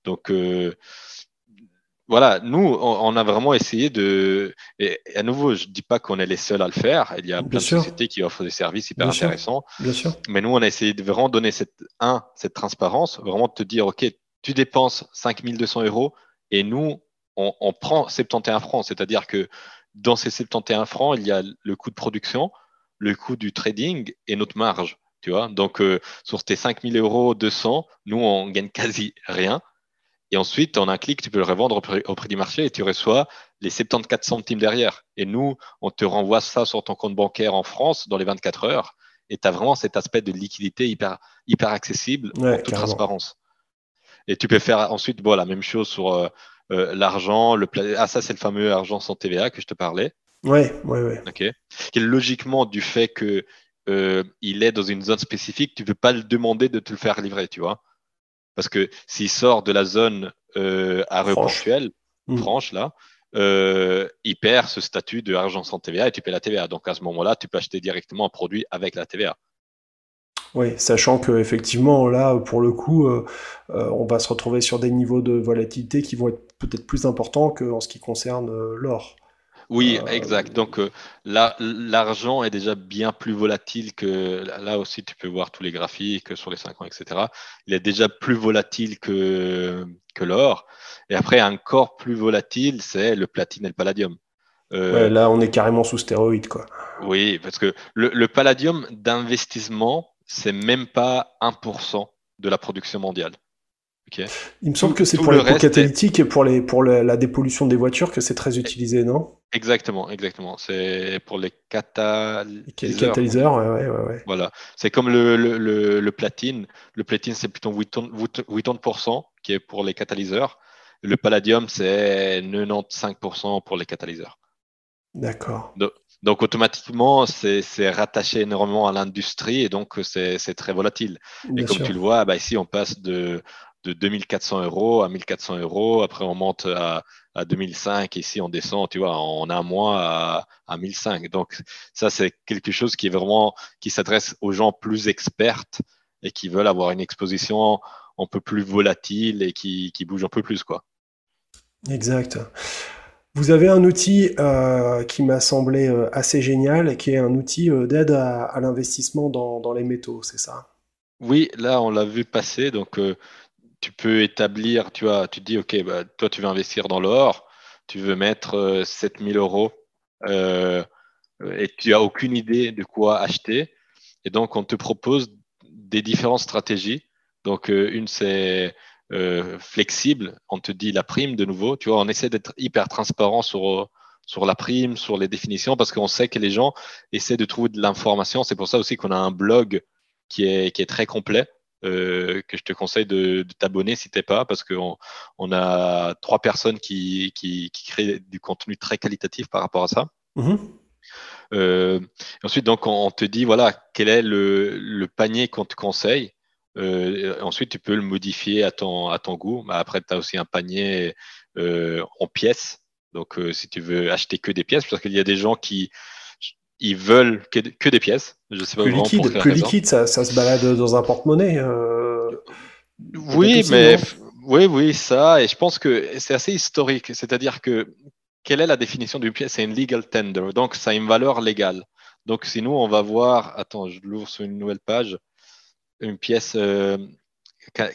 Donc euh, voilà, nous, on, a vraiment essayé de. Et, à nouveau, je dis pas qu'on est les seuls à le faire. Il y a plein de sociétés qui offrent des services hyper intéressants. Bien sûr. Mais nous, on a essayé de vraiment donner cette, un, cette transparence, vraiment de te dire, OK, tu dépenses 5200 euros et nous, on, prend 71 francs, c'est-à-dire que dans ces 71 francs, il y a le coût de production, le coût du trading et notre marge. Tu vois Donc, euh, sur tes 5000 euros, 200, nous, on gagne quasi rien. Et ensuite, en un clic, tu peux le revendre au prix, du marché et tu reçois les 74 centimes derrière. Et nous, on te renvoie ça sur ton compte bancaire en France dans les 24 heures. Et tu as vraiment cet aspect de liquidité hyper, hyper accessible en toute transparence. Et tu peux faire ensuite bon, la même chose sur euh, l'argent, le ah ça c'est le fameux argent sans TVA que je te parlais. Oui, oui, oui. Ok. Qui logiquement du fait que euh, il est dans une zone spécifique, tu ne peux pas le demander de te le faire livrer, tu vois. Parce que s'il sort de la zone euh, aéroportuelle, franche, là, euh, il perd ce statut de argent sans TVA et tu paies la TVA. Donc à ce moment-là, tu peux acheter directement un produit avec la TVA. Oui, sachant que effectivement là, pour le coup, euh, on va se retrouver sur des niveaux de volatilité qui vont être peut-être plus importants qu'en ce qui concerne euh, l'or. Oui, exact. Donc là, l'argent est déjà bien plus volatile que là aussi, tu peux voir tous les graphiques sur les 5 ans, etc. Il est déjà plus volatile que, que l'or. Et après, encore plus volatile, c'est le platine et le palladium. là, on est carrément sous stéroïde, quoi. Oui, parce que le, le palladium d'investissement, c'est même pas 1% de la production mondiale. Il me semble que c'est pour les pots catalytiques et pour, les, pour la dépollution des voitures que c'est très utilisé, non? Exactement, exactement. C'est pour les catalyseurs. Les catalyseurs, ouais, ouais, ouais. Voilà. C'est comme le, le, le, platine. Le platine, c'est plutôt 80%, qui est pour les catalyseurs. Le palladium, c'est 95% pour les catalyseurs. D'accord. Donc automatiquement, c'est rattaché énormément à l'industrie et donc c'est très volatile. et comme tu le vois, bah, ici on passe de, de 2400 euros à 1400 euros, après on monte à, à 2005, ici on descend, tu vois, en un mois à, à 1005. Donc ça c'est quelque chose qui est vraiment qui s'adresse aux gens plus experts et qui veulent avoir une exposition un peu plus volatile et qui, qui bouge un peu plus. Quoi. Exact. Vous avez un outil euh, qui m'a semblé euh, assez génial, qui est un outil euh, d'aide à, l'investissement dans, les métaux, c'est ça? Oui, là on l'a vu passer. Donc tu peux établir, tu vois, tu te dis, ok, bah, toi tu veux investir dans l'or, tu veux mettre 7000 euros et tu n'as aucune idée de quoi acheter. Et donc on te propose des différentes stratégies. Donc une c'est euh, flexible. On te dit la prime de nouveau. Tu vois, on essaie d'être hyper transparent sur, sur la prime, sur les définitions, parce qu'on sait que les gens essaient de trouver de l'information. C'est pour ça aussi qu'on a un blog qui est, qui est très complet. Euh, que je te conseille de, t'abonner si t'es pas, parce qu'on on a trois personnes qui, qui, créent du contenu très qualitatif par rapport à ça. Mm-hmm. Euh, ensuite, donc, on, te dit voilà quel est le, le panier qu'on te conseille. Euh, ensuite, tu peux le modifier à ton, à ton goût. Mais après, tu as aussi un panier euh, en pièces. Donc, si tu veux acheter que des pièces, parce qu'il y a des gens qui ils veulent que, que des pièces. Je sais pas plus liquide, plus liquide ça, ça, se balade dans un porte-monnaie. oui, mais oui, oui, ça. Et je pense que c'est assez historique. C'est-à-dire que quelle est la définition d'une pièce? C'est une legal tender. Donc, ça a une valeur légale. Donc, si nous, on va voir, attends, je l'ouvre sur une nouvelle page une pièce euh,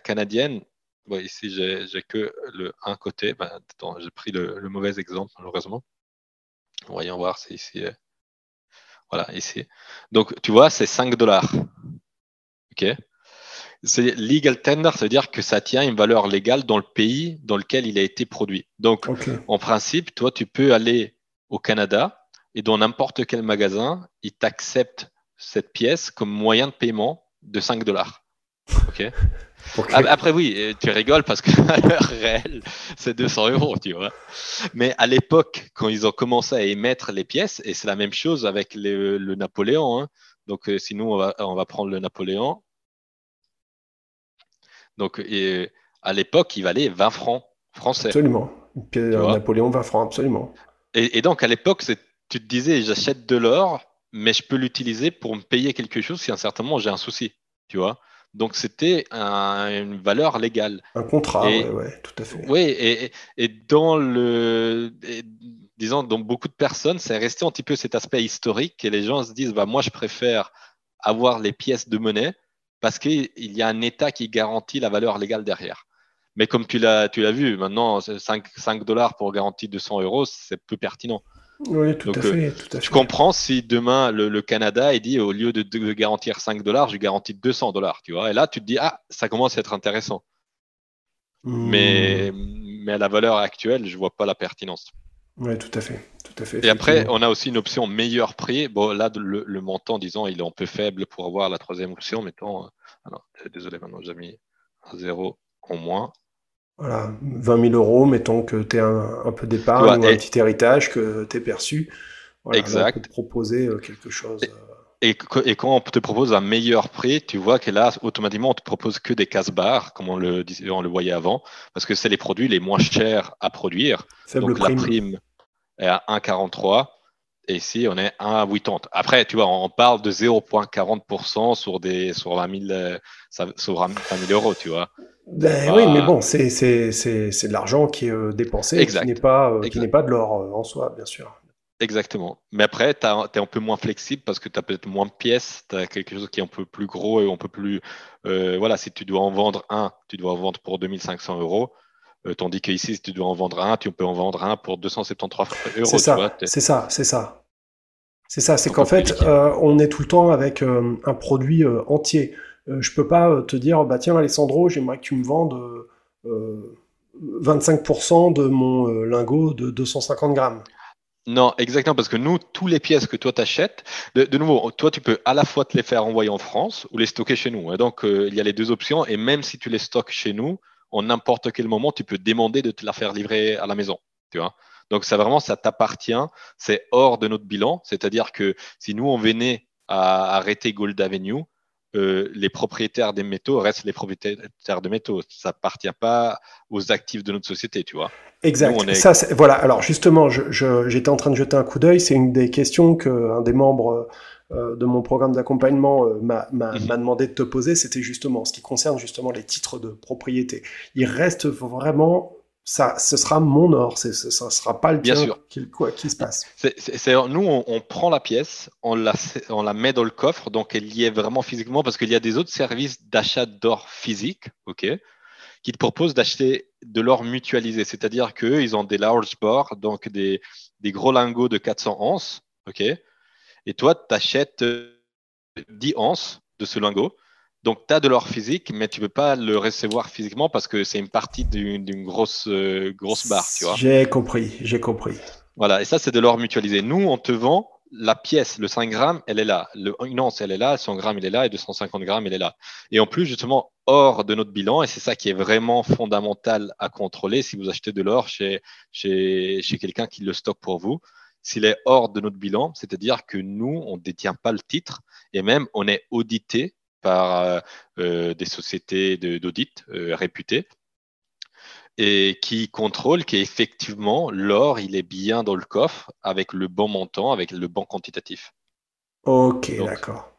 canadienne. ici, j'ai que le un côté. Ben, j'ai pris le, mauvais exemple, malheureusement. Voyons voir, c'est ici. Voilà, ici. Donc, tu vois, c'est 5 dollars. OK c'est legal tender, ça veut dire que ça tient une valeur légale dans le pays dans lequel il a été produit. Donc, en principe, toi, tu peux aller au Canada et dans n'importe quel magasin, il t'accepte cette pièce comme moyen de paiement de 5 dollars. Ok. Après, oui, tu rigoles parce que l'heure réelle, c'est 200 euros, tu vois. Mais à l'époque, quand ils ont commencé à émettre les pièces, et c'est la même chose avec le Napoléon. Hein. Donc, euh, sinon, on va, on va prendre le Napoléon. Donc, et, à l'époque, il valait 20 francs français. Absolument. Napoléon, 20 francs, absolument. Et, et donc, à l'époque, tu te disais, j'achète de l'or, mais je peux l'utiliser pour me payer quelque chose si à un certain moment j'ai un souci, tu vois? Donc c'était une valeur légale. Un contrat, oui, tout à fait. Oui, et, et, dans le, disons, dans beaucoup de personnes, c'est resté un petit peu cet aspect historique et les gens se disent, bah moi je préfère avoir les pièces de monnaie parce qu'il y a un État qui garantit la valeur légale derrière. Mais comme tu l'as, tu l'as vu, maintenant 5, 5 dollars pour garantir 200 euros, c'est peu pertinent. Oui, tout, à, fait, Je comprends si demain le, Canada est dit au lieu de, garantir 5 dollars, je garantis 200 dollars, tu vois. Et là, tu te dis, ah, ça commence à être intéressant. Hmm. Mais, mais à la valeur actuelle, je vois pas la pertinence. Oui, tout à fait. Tout à fait et après, on a aussi une option meilleur prix. Bon, là, le, montant, disons, il est un peu faible pour avoir la troisième option. Mettons, euh, désolé, maintenant j'ai mis un zéro en moins. Voilà, 20 000 euros, mettons que tu as un, peu d'épargne ou un petit héritage que tu es perçu. exact. on peut te proposer euh, quelque chose. Euh. Et, et, quand on te propose un meilleur prix, tu vois que là, automatiquement, on te propose que des casse-barres, comme on le, on le voyait avant, parce que c'est les produits les moins chers à produire. Faible Donc la prime est à 1,43 et ici, on est à 1,80. Après, tu vois, on parle de 0,40% sur, des, sur 20 000, euh, sur 20 000 euros, tu vois. Ben oui, mais bon, c'est de l'argent qui est euh, dépensé, qui n'est pas, euh, qui n'est pas de l'or en soi, bien sûr. Exactement. Mais après, tu es un peu moins flexible parce que tu as peut-être moins de pièces, tu as quelque chose qui est un peu plus gros et un peu plus. voilà, si tu dois en vendre un, tu dois en vendre pour 2500 euros. tandis qu'ici, si tu dois en vendre un, tu peux en vendre un pour 273 euros. C'est ça, c'est ça, c'est ça. C'est ça, c'est qu'en fait, euh, on est tout le temps avec euh, un produit euh, entier. Je peux pas te dire, bah tiens Alessandro, j'aimerais que tu me vendes 25% de mon lingot de 250 grammes. Non, exactement, parce que nous, tous les pièces que toi t'achètes, de, de, nouveau, toi tu peux à la fois te les faire envoyer en France ou les stocker chez nous. Hein. Donc il y a les deux options, et même si tu les stockes chez nous, en n'importe quel moment, tu peux demander de te la faire livrer à la maison. Tu vois donc, ça vraiment, ça t'appartient. C'est hors de notre bilan. C'est-à-dire que si nous, on venait à arrêter Gold Avenue, euh, les propriétaires des métaux restent les propriétaires de métaux. Ça appartient pas aux actifs de notre société, tu vois. Exact. Ça, voilà. Alors justement, j'étais en train de jeter un coup d'œil. C'est une des questions qu'un des membres de mon programme d'accompagnement Mhm. m'a demandé de te poser, c'était justement ce qui concerne justement les titres de propriété. Il reste vraiment ça, ce sera mon or, ce ne sera pas le Bien sûr. quoi, se passe. Nous, on, on prend la pièce, on la, on la met dans le coffre, donc elle y est vraiment physiquement, parce qu'il y a des autres services d'achat d'or physique, ok, qui te proposent d'acheter de l'or mutualisé, c'est-à-dire qu'eux, ils ont des large bars, donc des, des gros lingots de 400 onces, ok, et toi, tu achètes 10 onces de ce lingot. Donc, tu as de l'or physique, mais tu ne peux pas le recevoir physiquement parce que c'est une partie d'une grosse, euh, grosse barre, tu vois. J'ai compris, j'ai compris. Voilà, et ça, c'est de l'or mutualisé. Nous, on te vend la pièce, le 5 grammes, elle est là. Le, une once, elle est là. 100 grammes, il est là. Et 250 grammes, il est là. Et en plus, justement, hors de notre bilan, et c'est ça qui est vraiment fondamental à contrôler si vous achetez de l'or chez, chez, chez quelqu'un qui le stocke pour vous, s'il est hors de notre bilan, c'est-à-dire que nous, on ne détient pas le titre et même on est audité par euh, des sociétés d'audit euh, réputées et qui contrôle qu'effectivement l'or il est bien dans le coffre avec le bon montant, avec le bon quantitatif. Ok, d'accord.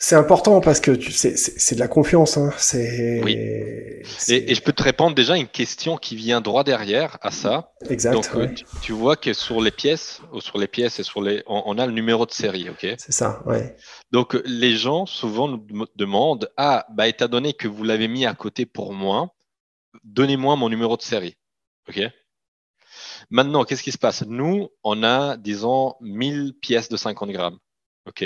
C'est important parce que c'est de la confiance. Hein. C'est. Oui. Et, et, je peux te répondre déjà une question qui vient droit derrière à ça. Exact. Donc ouais. tu, tu, vois que sur les pièces, ou sur les pièces et sur les, on, on a le numéro de série, ok? C'est ça, ouais. Donc les gens souvent nous demandent ah bah étant donné que vous l'avez mis à côté pour moi, donnez-moi mon numéro de série, ok? Maintenant, qu'est-ce qui se passe? Nous, on a, disons, 1000 pièces de 50 grammes. OK?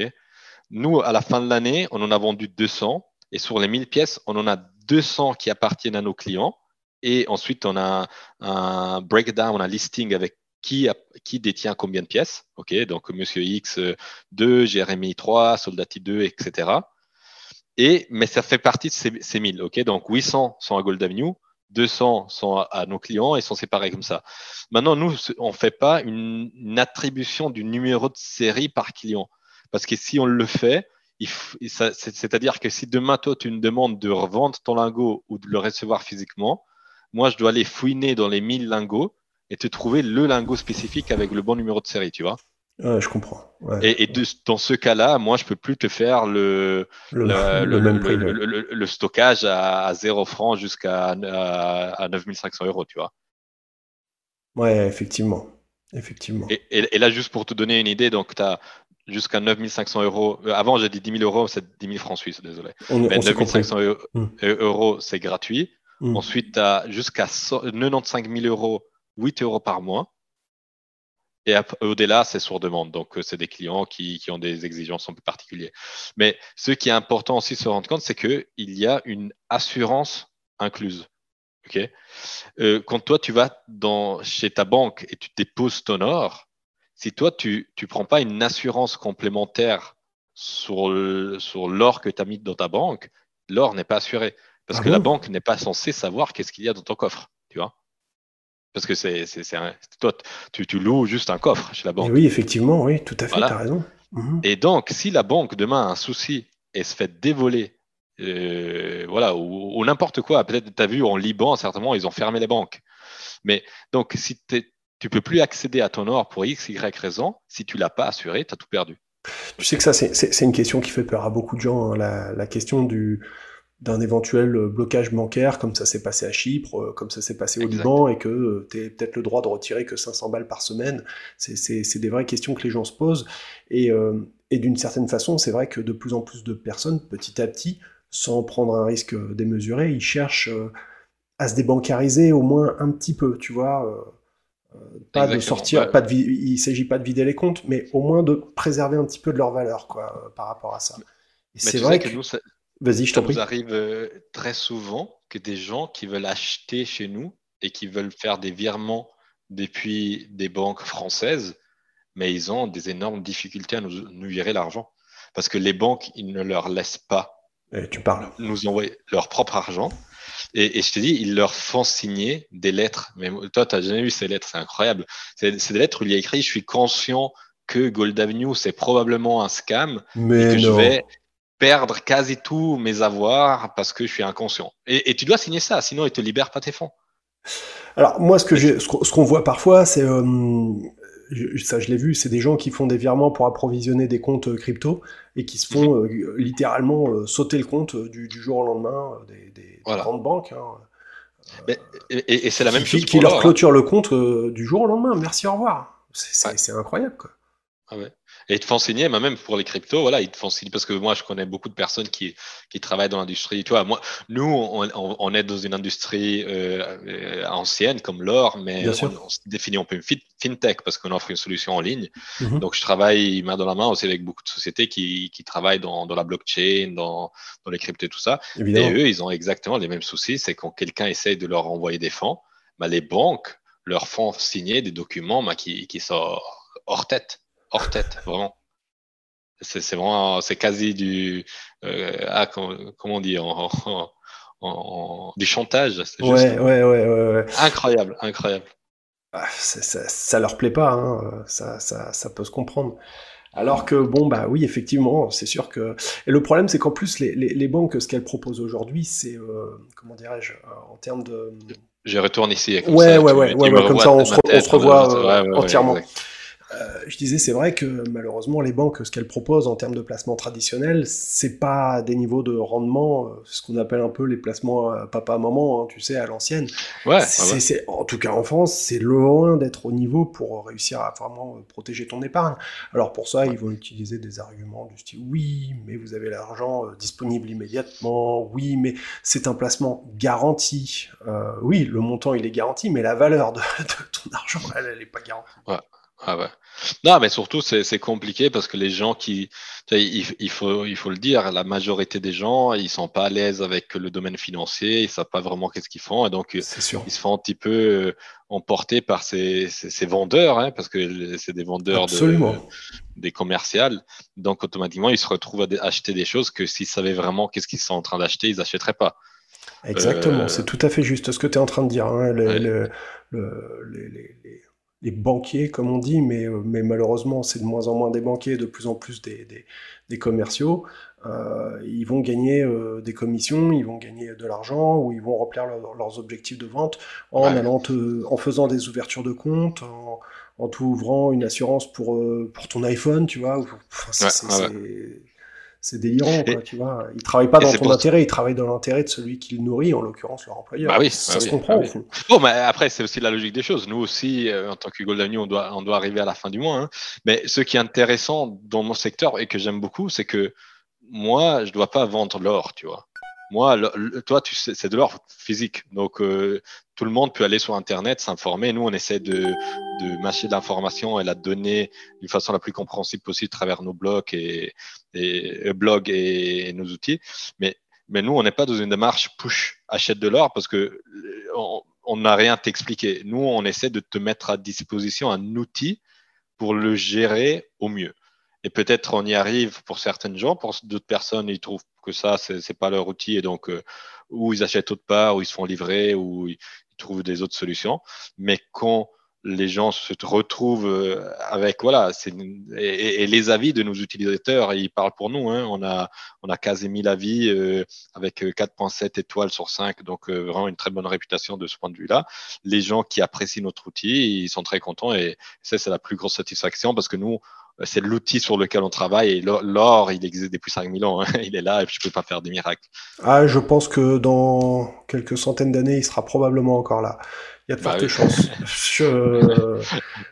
Nous, à la fin de l'année, on en a vendu 200. Et sur les 1000 pièces, on en a 200 qui appartiennent à nos clients. Et ensuite, on a un, breakdown, un listing avec qui, qui détient combien de pièces. Donc, Monsieur X 2, Jérémy 3, Soldati 2, etc. Et, mais ça fait partie de ces, ces 1000. OK Donc, 800 sont à Gold Avenue. 200 sont à nos clients et sont séparés comme ça. Maintenant, nous, on ne fait pas une, attribution du numéro de série par client. Parce que si on le fait, c'est-à-dire que si demain, toi, tu me demandes de revendre ton lingot ou de le recevoir physiquement, moi, je dois aller fouiner dans les 1000 lingots et te trouver le lingot spécifique avec le bon numéro de série, tu vois. Ouais, je comprends. Ouais. Et, et de, dans ce cas-là, moi, je peux plus te faire le, le, le, le, même prix, le, le stockage à, à 0 francs jusqu'à à, à 9500 euros, tu vois. Ouais, effectivement. effectivement. Et, et, et, là, juste pour te donner une idée, donc tu as jusqu'à 9500 euros. Avant, j'ai dit 10 000 euros, c'est 10 000 francs suisses, désolé. On, Mais on 9500 euros, Mm. euros c'est gratuit. Mm. Ensuite, tu as jusqu'à 95 000 euros, 8 euros par mois. Et au-delà, c'est sur demande. Donc, c'est des clients qui, qui, ont des exigences un peu particulières. Mais ce qui est important aussi de se rendre compte, c'est qu'il y a une assurance incluse. Euh, quand toi, tu vas dans, chez ta banque et tu déposes ton or, si toi, tu ne prends pas une assurance complémentaire sur l'or que tu as mis dans ta banque, l'or n'est pas assuré. Parce Ah que bon? la banque n'est pas censée savoir qu'est-ce qu'il y a dans ton coffre. Tu vois? Parce que c'est, toi, tu, tu, loues juste un coffre chez la banque. Et oui, effectivement, oui, tout à fait, Voilà. tu as raison. Mhm. Et donc, si la banque demain a un souci et se fait dévoler, euh, voilà, ou, ou n'importe quoi, peut-être tu as vu en Liban, certainement, ils ont fermé les banques. Mais donc, si tu peux plus accéder à ton or pour X, Y raison, si tu l'as pas assuré, tu as tout perdu. Tu sais que ça, c'est une question qui fait peur à beaucoup de gens, hein, la, la question du d'un éventuel blocage bancaire, comme ça s'est passé à Chypre, euh, comme ça s'est passé au Exact. Liban, et que tu as peut-être le droit de retirer que 500 balles par semaine. C'est des vraies questions que les gens se posent. Et, euh, et d'une certaine façon, c'est vrai que de plus en plus de personnes, petit à petit, sans prendre un risque démesuré, ils cherchent euh, à se débancariser au moins un petit peu, tu vois. Pas de sortir, Ouais. pas de il s'agit pas de vider les comptes, mais au moins de préserver un petit peu de leur valeur, quoi, par rapport à ça. Et c'est vrai que, que nous, ça, vas-y, je ça t'en prie. nous arrive euh, très souvent que des gens qui veulent acheter chez nous et qui veulent faire des virements depuis des banques françaises, mais ils ont des énormes difficultés à nous, nous virer l'argent. Parce que les banques, ils ne leur laissent pas Eh, tu parles. nous envoyer leur propre argent. Et, et je te dis, ils leur font signer des lettres. Mais toi, tu n'as jamais vu ces lettres, c'est incroyable. C'est c'est des lettres où il y a écrit Je suis conscient que Gold Avenue, c'est probablement un scam et Mais que je vais perdre quasi tous mes avoirs parce que je suis inconscient. Et, et tu dois signer ça, sinon ils te libèrent pas tes fonds. Alors moi, ce que j'ai, ce qu'on ce qu'on voit parfois, c'est, euh, ça je l'ai vu, c'est des gens qui font des virements pour approvisionner des comptes crypto et qui se font mhm. littéralement sauter le compte du, jour au lendemain des, grandes banques. Hein. et, c'est la même chose qui, leur hein. clôture le compte du jour au lendemain. Merci, au revoir. C'est incroyable quoi. Ah ouais. Et ils te font signer, même pour les cryptos, voilà, ils te font signer parce que moi, je connais beaucoup de personnes qui, qui travaillent dans l'industrie. Tu vois, moi, nous, on, on, est dans une industrie euh, euh, ancienne comme l'or, mais on, se définit un peu une fintech parce qu'on offre une solution en ligne. Mhm. Donc, je travaille main dans la main aussi avec beaucoup de sociétés qui, qui travaillent dans, dans, la blockchain, dans, dans les cryptos et tout ça. Et eux, ils ont exactement les mêmes soucis. C'est quand quelqu'un essaye de leur envoyer des fonds, bah, les banques leur font signer des documents bah, qui, qui sont hors tête hors tête, vraiment. C'est vraiment, c'est quasi du, euh, ah, comment, on dit, en, du chantage. Ouais, ouais, ouais, ouais, Incroyable, incroyable. Ah, ça, ça, leur plaît pas, hein. ça, ça, ça, peut se comprendre. Alors que bon bah oui effectivement c'est sûr que et le problème c'est qu'en plus les, les, banques ce qu'elles proposent aujourd'hui c'est euh, comment dirais-je en termes de je retourne ici ouais, ouais, ouais, ouais, comme ça on se, on se revoit entièrement je disais, c'est vrai que malheureusement, les banques, ce qu'elles proposent en termes de placement traditionnel, c'est pas des niveaux de rendement, euh, ce qu'on appelle un peu les placements papa-maman, hein, tu sais, à l'ancienne. Ouais, en tout cas en France, c'est loin d'être au niveau pour réussir à vraiment protéger ton épargne. Alors pour ça, ils vont utiliser des arguments du style oui, mais vous avez l'argent euh, disponible immédiatement, oui, mais c'est un placement garanti. oui, le montant il est garanti, mais la valeur de, ton argent, elle, elle est pas garantie. Ouais. Ah ouais. Non, mais surtout, c'est compliqué parce que les gens qui. Il, faut, il faut le dire, la majorité des gens, ils sont pas à l'aise avec le domaine financier, ils savent pas vraiment qu'est-ce qu'ils font. Et donc, ils se font un petit peu euh, emporter par ces, ces, vendeurs, hein, parce que c'est des vendeurs de, des commerciales. Donc, automatiquement, ils se retrouvent à acheter des choses que s'ils savaient vraiment qu'est-ce qu'ils sont en train d'acheter, ils n'achèteraient pas. Exactement, euh, c'est tout à fait juste ce que tu es en train de dire. Hein. le, les, les banquiers, comme on dit, mais, euh, mais malheureusement, c'est de moins en moins des banquiers, de plus en plus des, des, commerciaux. Euh, ils vont gagner euh, des commissions, ils vont gagner de l'argent, ou ils vont remplir leurs objectifs de vente en, allant en faisant des ouvertures de compte, en, en t'ouvrant une assurance pour, pour ton iPhone, tu vois. Enfin, c'est délirant, quoi, tu vois. Ils travaillent pas dans ton intérêt, ils travaillent dans l'intérêt de celui qui le nourrit, en l'occurrence leur employeur. Bah oui, ça bah se comprend. Bah bon, mais après, c'est aussi la logique des choses. Nous aussi, euh, en tant que Golden on doit, on doit arriver à la fin du mois. Hein. Mais ce qui est intéressant dans mon secteur et que j'aime beaucoup, c'est que moi, je dois pas vendre l'or, tu vois. Moi, toi, tu sais, c'est de l'or physique. Donc, euh, tout le monde peut aller sur Internet, s'informer. Nous, on essaie de, de mâcher l'information et la donner d'une façon la plus compréhensible possible à travers nos blogs et, euh, nos outils. Mais, nous, on n'est pas dans une démarche push, achète de l'or parce que euh, on n'a rien t'expliquer. Nous, on essaie de te mettre à disposition un outil pour le gérer au mieux. Et peut-être on y arrive pour certaines gens, pour d'autres personnes, ils trouvent que ça, c'est pas leur outil et donc euh, ou ils achètent autre part, ou ils se font livrer, ou ils, trouvent des autres solutions. Mais quand les gens se retrouvent euh, avec voilà et, et, les avis de nos utilisateurs ils parlent pour nous hein. on a on a quasi 1000 avis euh, avec 4.7 étoiles sur 5 donc vraiment une très bonne réputation de ce point de vue là les gens qui apprécient notre outil ils sont très contents et ça c'est la plus grosse satisfaction parce que nous c'est l'outil sur lequel on travaille. Et l'or, il existe depuis 5000 ans. Hein. Il est là et je ne peux pas faire des miracles. Ah, je pense que dans quelques centaines d'années, il sera probablement encore là. Il y a de bah fortes chances.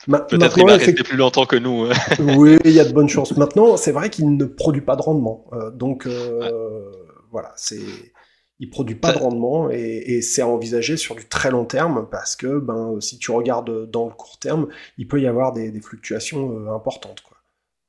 Peut-être qu'il va rester plus longtemps que nous. Hein. oui, il y a de bonnes chances. Maintenant, c'est vrai qu'il ne produit pas de rendement. Euh, donc, euh, voilà, c'est il produit pas de rendement et, c'est à envisager sur du très long terme parce que ben si tu regardes dans le court terme, il peut y avoir des, fluctuations euh, importantes. Quoi.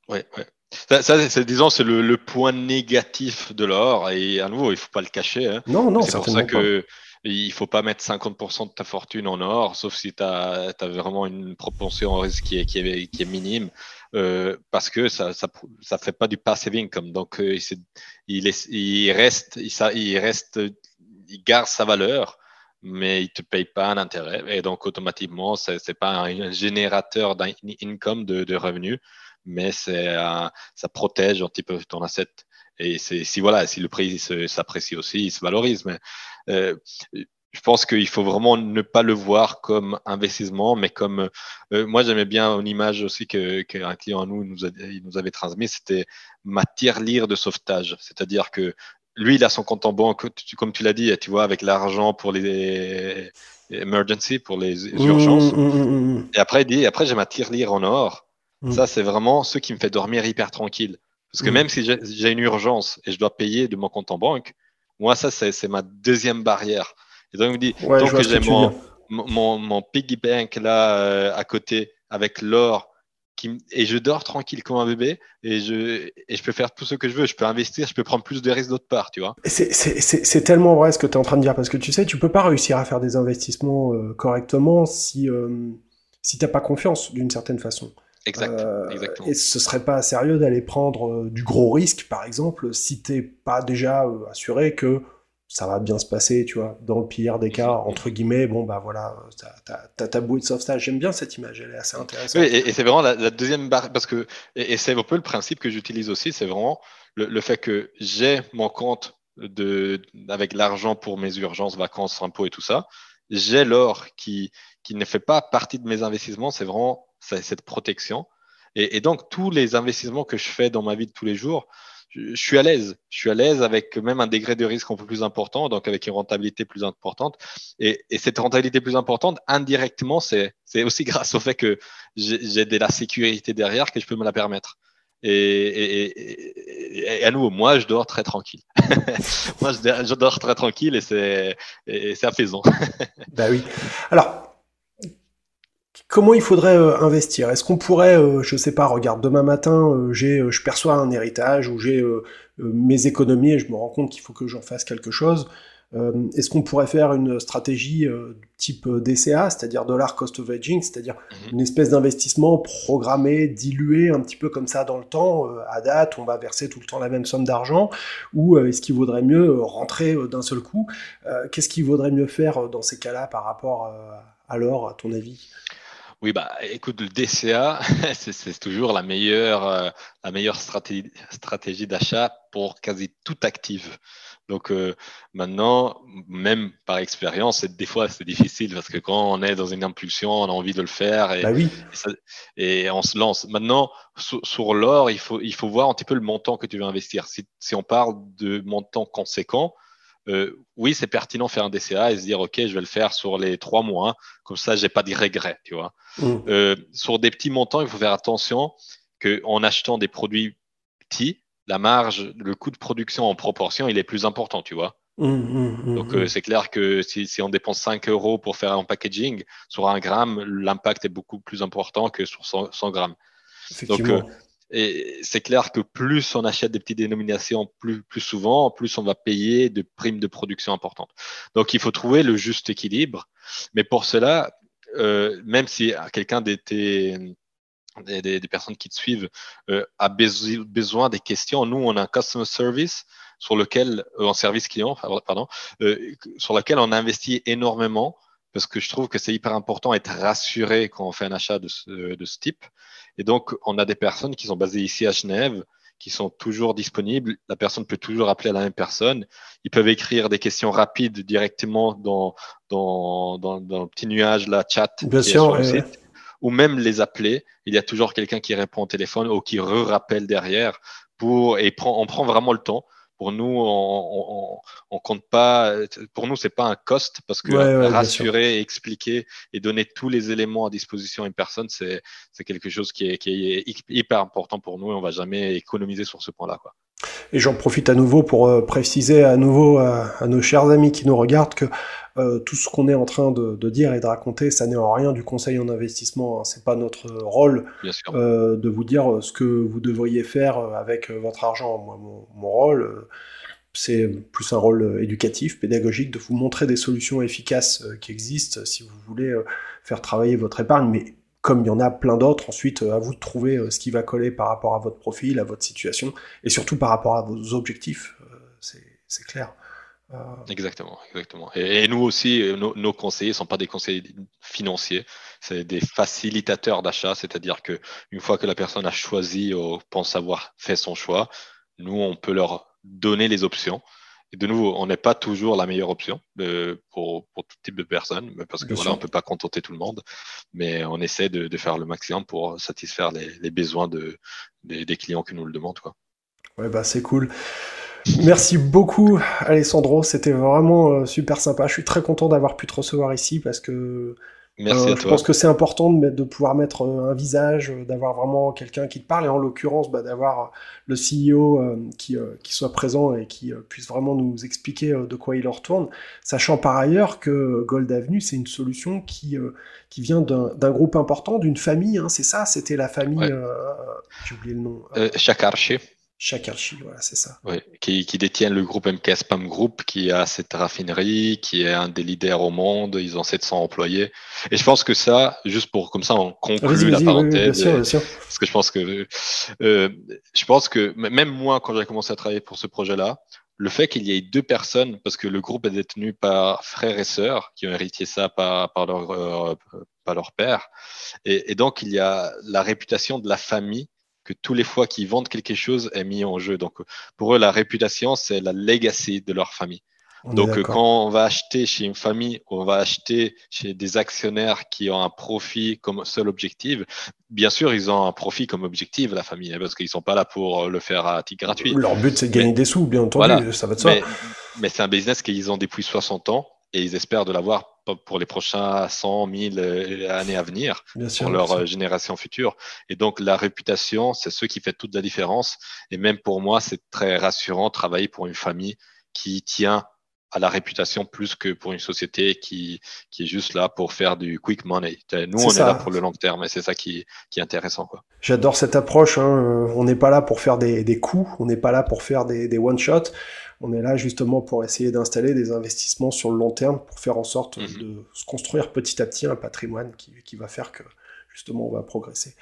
Ouais, ouais. Ça, c'est, disons, c'est le, point négatif de l'or et à nouveau, il faut pas le cacher. Hein. Non, non, c'est pour ça que il faut pas mettre 50% de ta fortune en or, sauf si tu as, vraiment une propension au risque qui est, qui est, qui est minime. Euh, parce que ça, ça, ça fait pas du passive income. Donc, euh, il, est, il, reste, il, il reste, il garde sa valeur, mais il te paye pas un intérêt. Et donc, automatiquement, c'est n'est pas un, générateur d'income de, de revenus, mais ça protège un petit peu ton asset. Et si voilà, si le prix s'apprécie aussi, il se valorise. Mais euh, je pense qu'il faut vraiment ne pas le voir comme investissement, mais comme euh, moi j'aimais bien une image aussi que qu'un client à nous nous, il nous avait transmis, c'était ma lire de sauvetage, c'est-à-dire que lui il a son compte en banque, comme tu l'as dit, tu vois, avec l'argent pour les emergency, pour les mmh, urgences, mmh, mmh, et après il dit après j'ai ma lire en or. Ça c'est vraiment ce qui me fait dormir hyper tranquille, parce que même si j'ai une urgence et je dois payer de mon compte en banque, moi ça c'est ma deuxième barrière. Et donc, il me dit, tant que j'ai mon, mon, mon, piggy bank là euh, à côté avec l'or, et je dors tranquille comme un bébé, et je, et je peux faire tout ce que je veux. Je peux investir, je peux prendre plus de risques d'autre part, tu vois. C'est tellement vrai ce que tu es en train de dire, parce que tu sais, tu peux pas réussir à faire des investissements euh, correctement si, euh, si tu n'as pas confiance d'une certaine façon. Exact, exactement. Et ce serait pas sérieux d'aller prendre du gros risque, par exemple, si t'es pas déjà assuré que ça va bien se passer, tu vois. Dans le pire des cas, entre guillemets, bon, bah voilà, t'as ta bouée de sauvetage. J'aime bien cette image, elle est assez intéressante. Oui, et, c'est vraiment la, deuxième barre, parce que, et, c'est un peu le principe que j'utilise aussi, c'est vraiment le, fait que j'ai mon compte de, avec l'argent pour mes urgences, vacances, impôts et tout ça. J'ai l'or qui, qui ne fait pas partie de mes investissements, c'est vraiment cette protection. Et, donc, tous les investissements que je fais dans ma vie de tous les jours, je, suis à l'aise. Je suis à l'aise avec même un degré de risque un peu plus important, donc avec une rentabilité plus importante. Et, cette rentabilité plus importante, indirectement, c'est aussi grâce au fait que j'ai de la sécurité derrière que je peux me la permettre. Et, à nouveau, moi, je dors très tranquille. moi, je, dors très tranquille et c'est apaisant. bah oui. Alors, Comment il faudrait euh, investir? Est-ce qu'on pourrait, euh, je sais pas, regarde, demain matin, euh, j'ai, je perçois un héritage ou j'ai mes économies et je me rends compte qu'il faut que j'en fasse quelque chose. Est-ce qu'on pourrait faire une stratégie type DCA, c'est-à-dire dollar cost of hedging, c'est-à-dire mhm. une espèce d'investissement programmé, dilué un petit peu comme ça dans le temps, à date, on va verser tout le temps la même somme d'argent, ou est-ce qu'il vaudrait mieux rentrer d'un seul coup Qu'est-ce qu'il vaudrait mieux faire dans ces cas-là par rapport à l'or, à ton avis? Oui, bah, écoute, le DCA, c'est toujours la meilleure, euh, la meilleure stratégie, stratégie d'achat pour quasi tout actif. Donc euh, maintenant, même par expérience, des fois c'est difficile parce que quand on est dans une impulsion, on a envie de le faire et, bah oui. et, on se lance. Maintenant, sur, l'or, il faut, il faut voir un petit peu le montant que tu veux investir. Si, si on parle de montant conséquent, euh, oui, c'est pertinent de faire un DCA et se dire, OK, je vais le faire sur les trois mois, comme ça, j'ai pas de regrets, tu vois. Mm. Euh, sur des petits montants, il faut faire attention qu'en achetant des produits petits, la marge, le coût de production en proportion, il est plus important, tu vois. Mm, mm, Donc, euh, c'est clair que si, on dépense 5 euros pour faire un packaging, sur un gramme, l'impact est beaucoup plus important que sur 100, grammes. Donc, et c'est clair que plus on achète des petites dénominations plus, souvent, plus on va payer de primes de production importantes. Donc, il faut trouver le juste équilibre. Mais pour cela, euh, même si quelqu'un des, des, des, personnes qui te suivent euh, a besoin des questions, nous, on a un customer service sur lequel, euh, en service client, pardon, euh, sur lequel on investit énormément parce que je trouve que c'est hyper important d'être rassuré quand on fait un achat de ce, de ce, type. Et donc, on a des personnes qui sont basées ici à Genève, qui sont toujours disponibles. La personne peut toujours appeler la même personne. Ils peuvent écrire des questions rapides directement dans, dans, dans, dans le petit nuage, la chat. Bien sûr, ou même les appeler. Il y a toujours quelqu'un qui répond au téléphone ou qui re-rappelle derrière pour, et prend, on prend vraiment le temps pour nous, on, on, compte pas. Pour nous, c'est pas un cost parce que rassurer, expliquer et donner tous les éléments à disposition à une personne, c'est quelque chose qui est, qui est, hyper important pour nous et on va jamais économiser sur ce point-là. Et j'en profite à nouveau pour euh, préciser à nouveau à, nos chers amis qui nous regardent que euh, tout ce qu'on est en train de, dire et de raconter, ça n'est en rien du conseil en investissement. Hein. C'est pas notre rôle euh, de vous dire ce que vous devriez faire avec votre argent. Moi, mon, rôle, c'est plus un rôle éducatif, pédagogique, de vous montrer des solutions efficaces qui existent si vous voulez faire travailler votre épargne, mais comme il y en a plein d'autres, ensuite à vous de trouver ce qui va coller par rapport à votre profil, à votre situation, et surtout par rapport à vos objectifs, c'est clair. Euh, exactement, exactement. Et, nous aussi, euh, nos, conseillers ne sont pas des conseillers financiers, c'est des facilitateurs d'achat, c'est-à-dire que une fois que la personne a choisi ou pense avoir fait son choix, nous, on peut leur donner les options Et de nouveau, on n'est pas toujours la meilleure option pour, pour, tout type de personnes, parce que voilà, on ne peut pas contenter tout le monde, mais on essaie de, faire le maximum pour satisfaire les, besoins de, des, clients qui nous le demandent. Quoi. Ouais, bah c'est cool. Merci beaucoup, Alessandro. C'était vraiment euh, super sympa. Je suis très content d'avoir pu te recevoir ici parce que Merci euh, à je pense que c'est important de, de, pouvoir mettre euh, un visage, d'avoir vraiment quelqu'un qui te parle, et en l'occurrence, bah, d'avoir le CEO qui, qui, soit présent et qui puisse vraiment nous expliquer de quoi il en retourne, sachant par ailleurs que Gold Avenue, c'est une solution qui, qui vient d'un groupe important, d'une famille, hein, c'est ça C'était la famille, j'ai oublié le nom. Chakarché. Chaque archi, voilà, c'est ça. Oui, qui, qui, détient le groupe MK Spam Group, qui a cette raffinerie, qui est un des leaders au monde. Ils ont 700 employés. Et je pense que ça, juste pour comme ça, on conclut la parenthèse. bien sûr, Parce que je pense que, euh, je pense que même moi, quand j'ai commencé à travailler pour ce projet-là, le fait qu'il y ait deux personnes, parce que le groupe est détenu par frères et sœurs qui ont hérité ça par, par leur, euh, par leur père, et, et donc il y a la réputation de la famille que tous les fois qu'ils vendent quelque chose est mis en jeu. Donc, pour eux, la réputation, c'est la legacy de leur famille. Donc, quand on va acheter chez une famille, on va acheter chez des actionnaires qui ont un profit comme seul objectif. Bien sûr, ils ont un profit comme objectif, la famille, hein, parce qu'ils sont pas là pour le faire à titre gratuit. Leur but, c'est de gagner des sous, bien entendu. Ça va de soi. Mais, mais c'est un business qu'ils ont depuis 60 ans et ils espèrent de l'avoir pour les prochains 100, 1000 euh, années à venir, pour leur euh, génération future. Et donc, la réputation, c'est ce qui fait toute la différence. Et même pour moi, c'est très rassurant de travailler pour une famille qui tient à la réputation plus que pour une société qui, qui est juste là pour faire du quick money. Nous, on est là pour le long terme et c'est ça qui, qui, est intéressant. J'adore cette approche. Hein. Euh, on n'est pas là pour faire des, des coups, on n'est pas là pour faire des, des one-shots. On est là justement pour essayer d'installer des investissements sur le long terme pour faire en sorte mhm. de se construire petit à petit un patrimoine qui, qui va faire que justement on va progresser.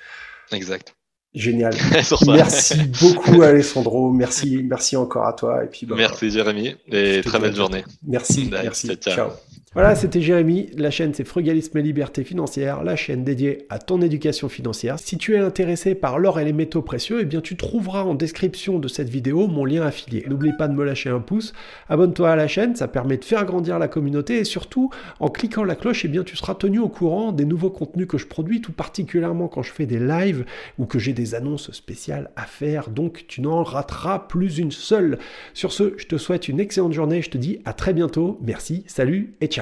Exact. Génial. merci beaucoup Alessandro. Merci, merci encore à toi. Et puis, bah, merci Jérémy et très belle journée. Merci. merci. ciao. Voilà, c'était Jérémy. La chaîne, c'est Frugalisme et Liberté Financière, la chaîne dédiée à ton éducation financière. Si tu es intéressé par l'or et les métaux précieux, eh bien, tu trouveras en description de cette vidéo mon lien affilié. N'oublie pas de me lâcher un pouce. Abonne-toi à la chaîne, ça permet de faire grandir la communauté et surtout, en cliquant la cloche, eh bien, tu seras tenu au courant des nouveaux contenus que je produis, tout particulièrement quand je fais des lives ou que j'ai des annonces spéciales à faire. Donc, tu n'en rateras plus une seule. Sur ce, je te souhaite une excellente journée. Je te dis à très bientôt. Merci, salut et ciao.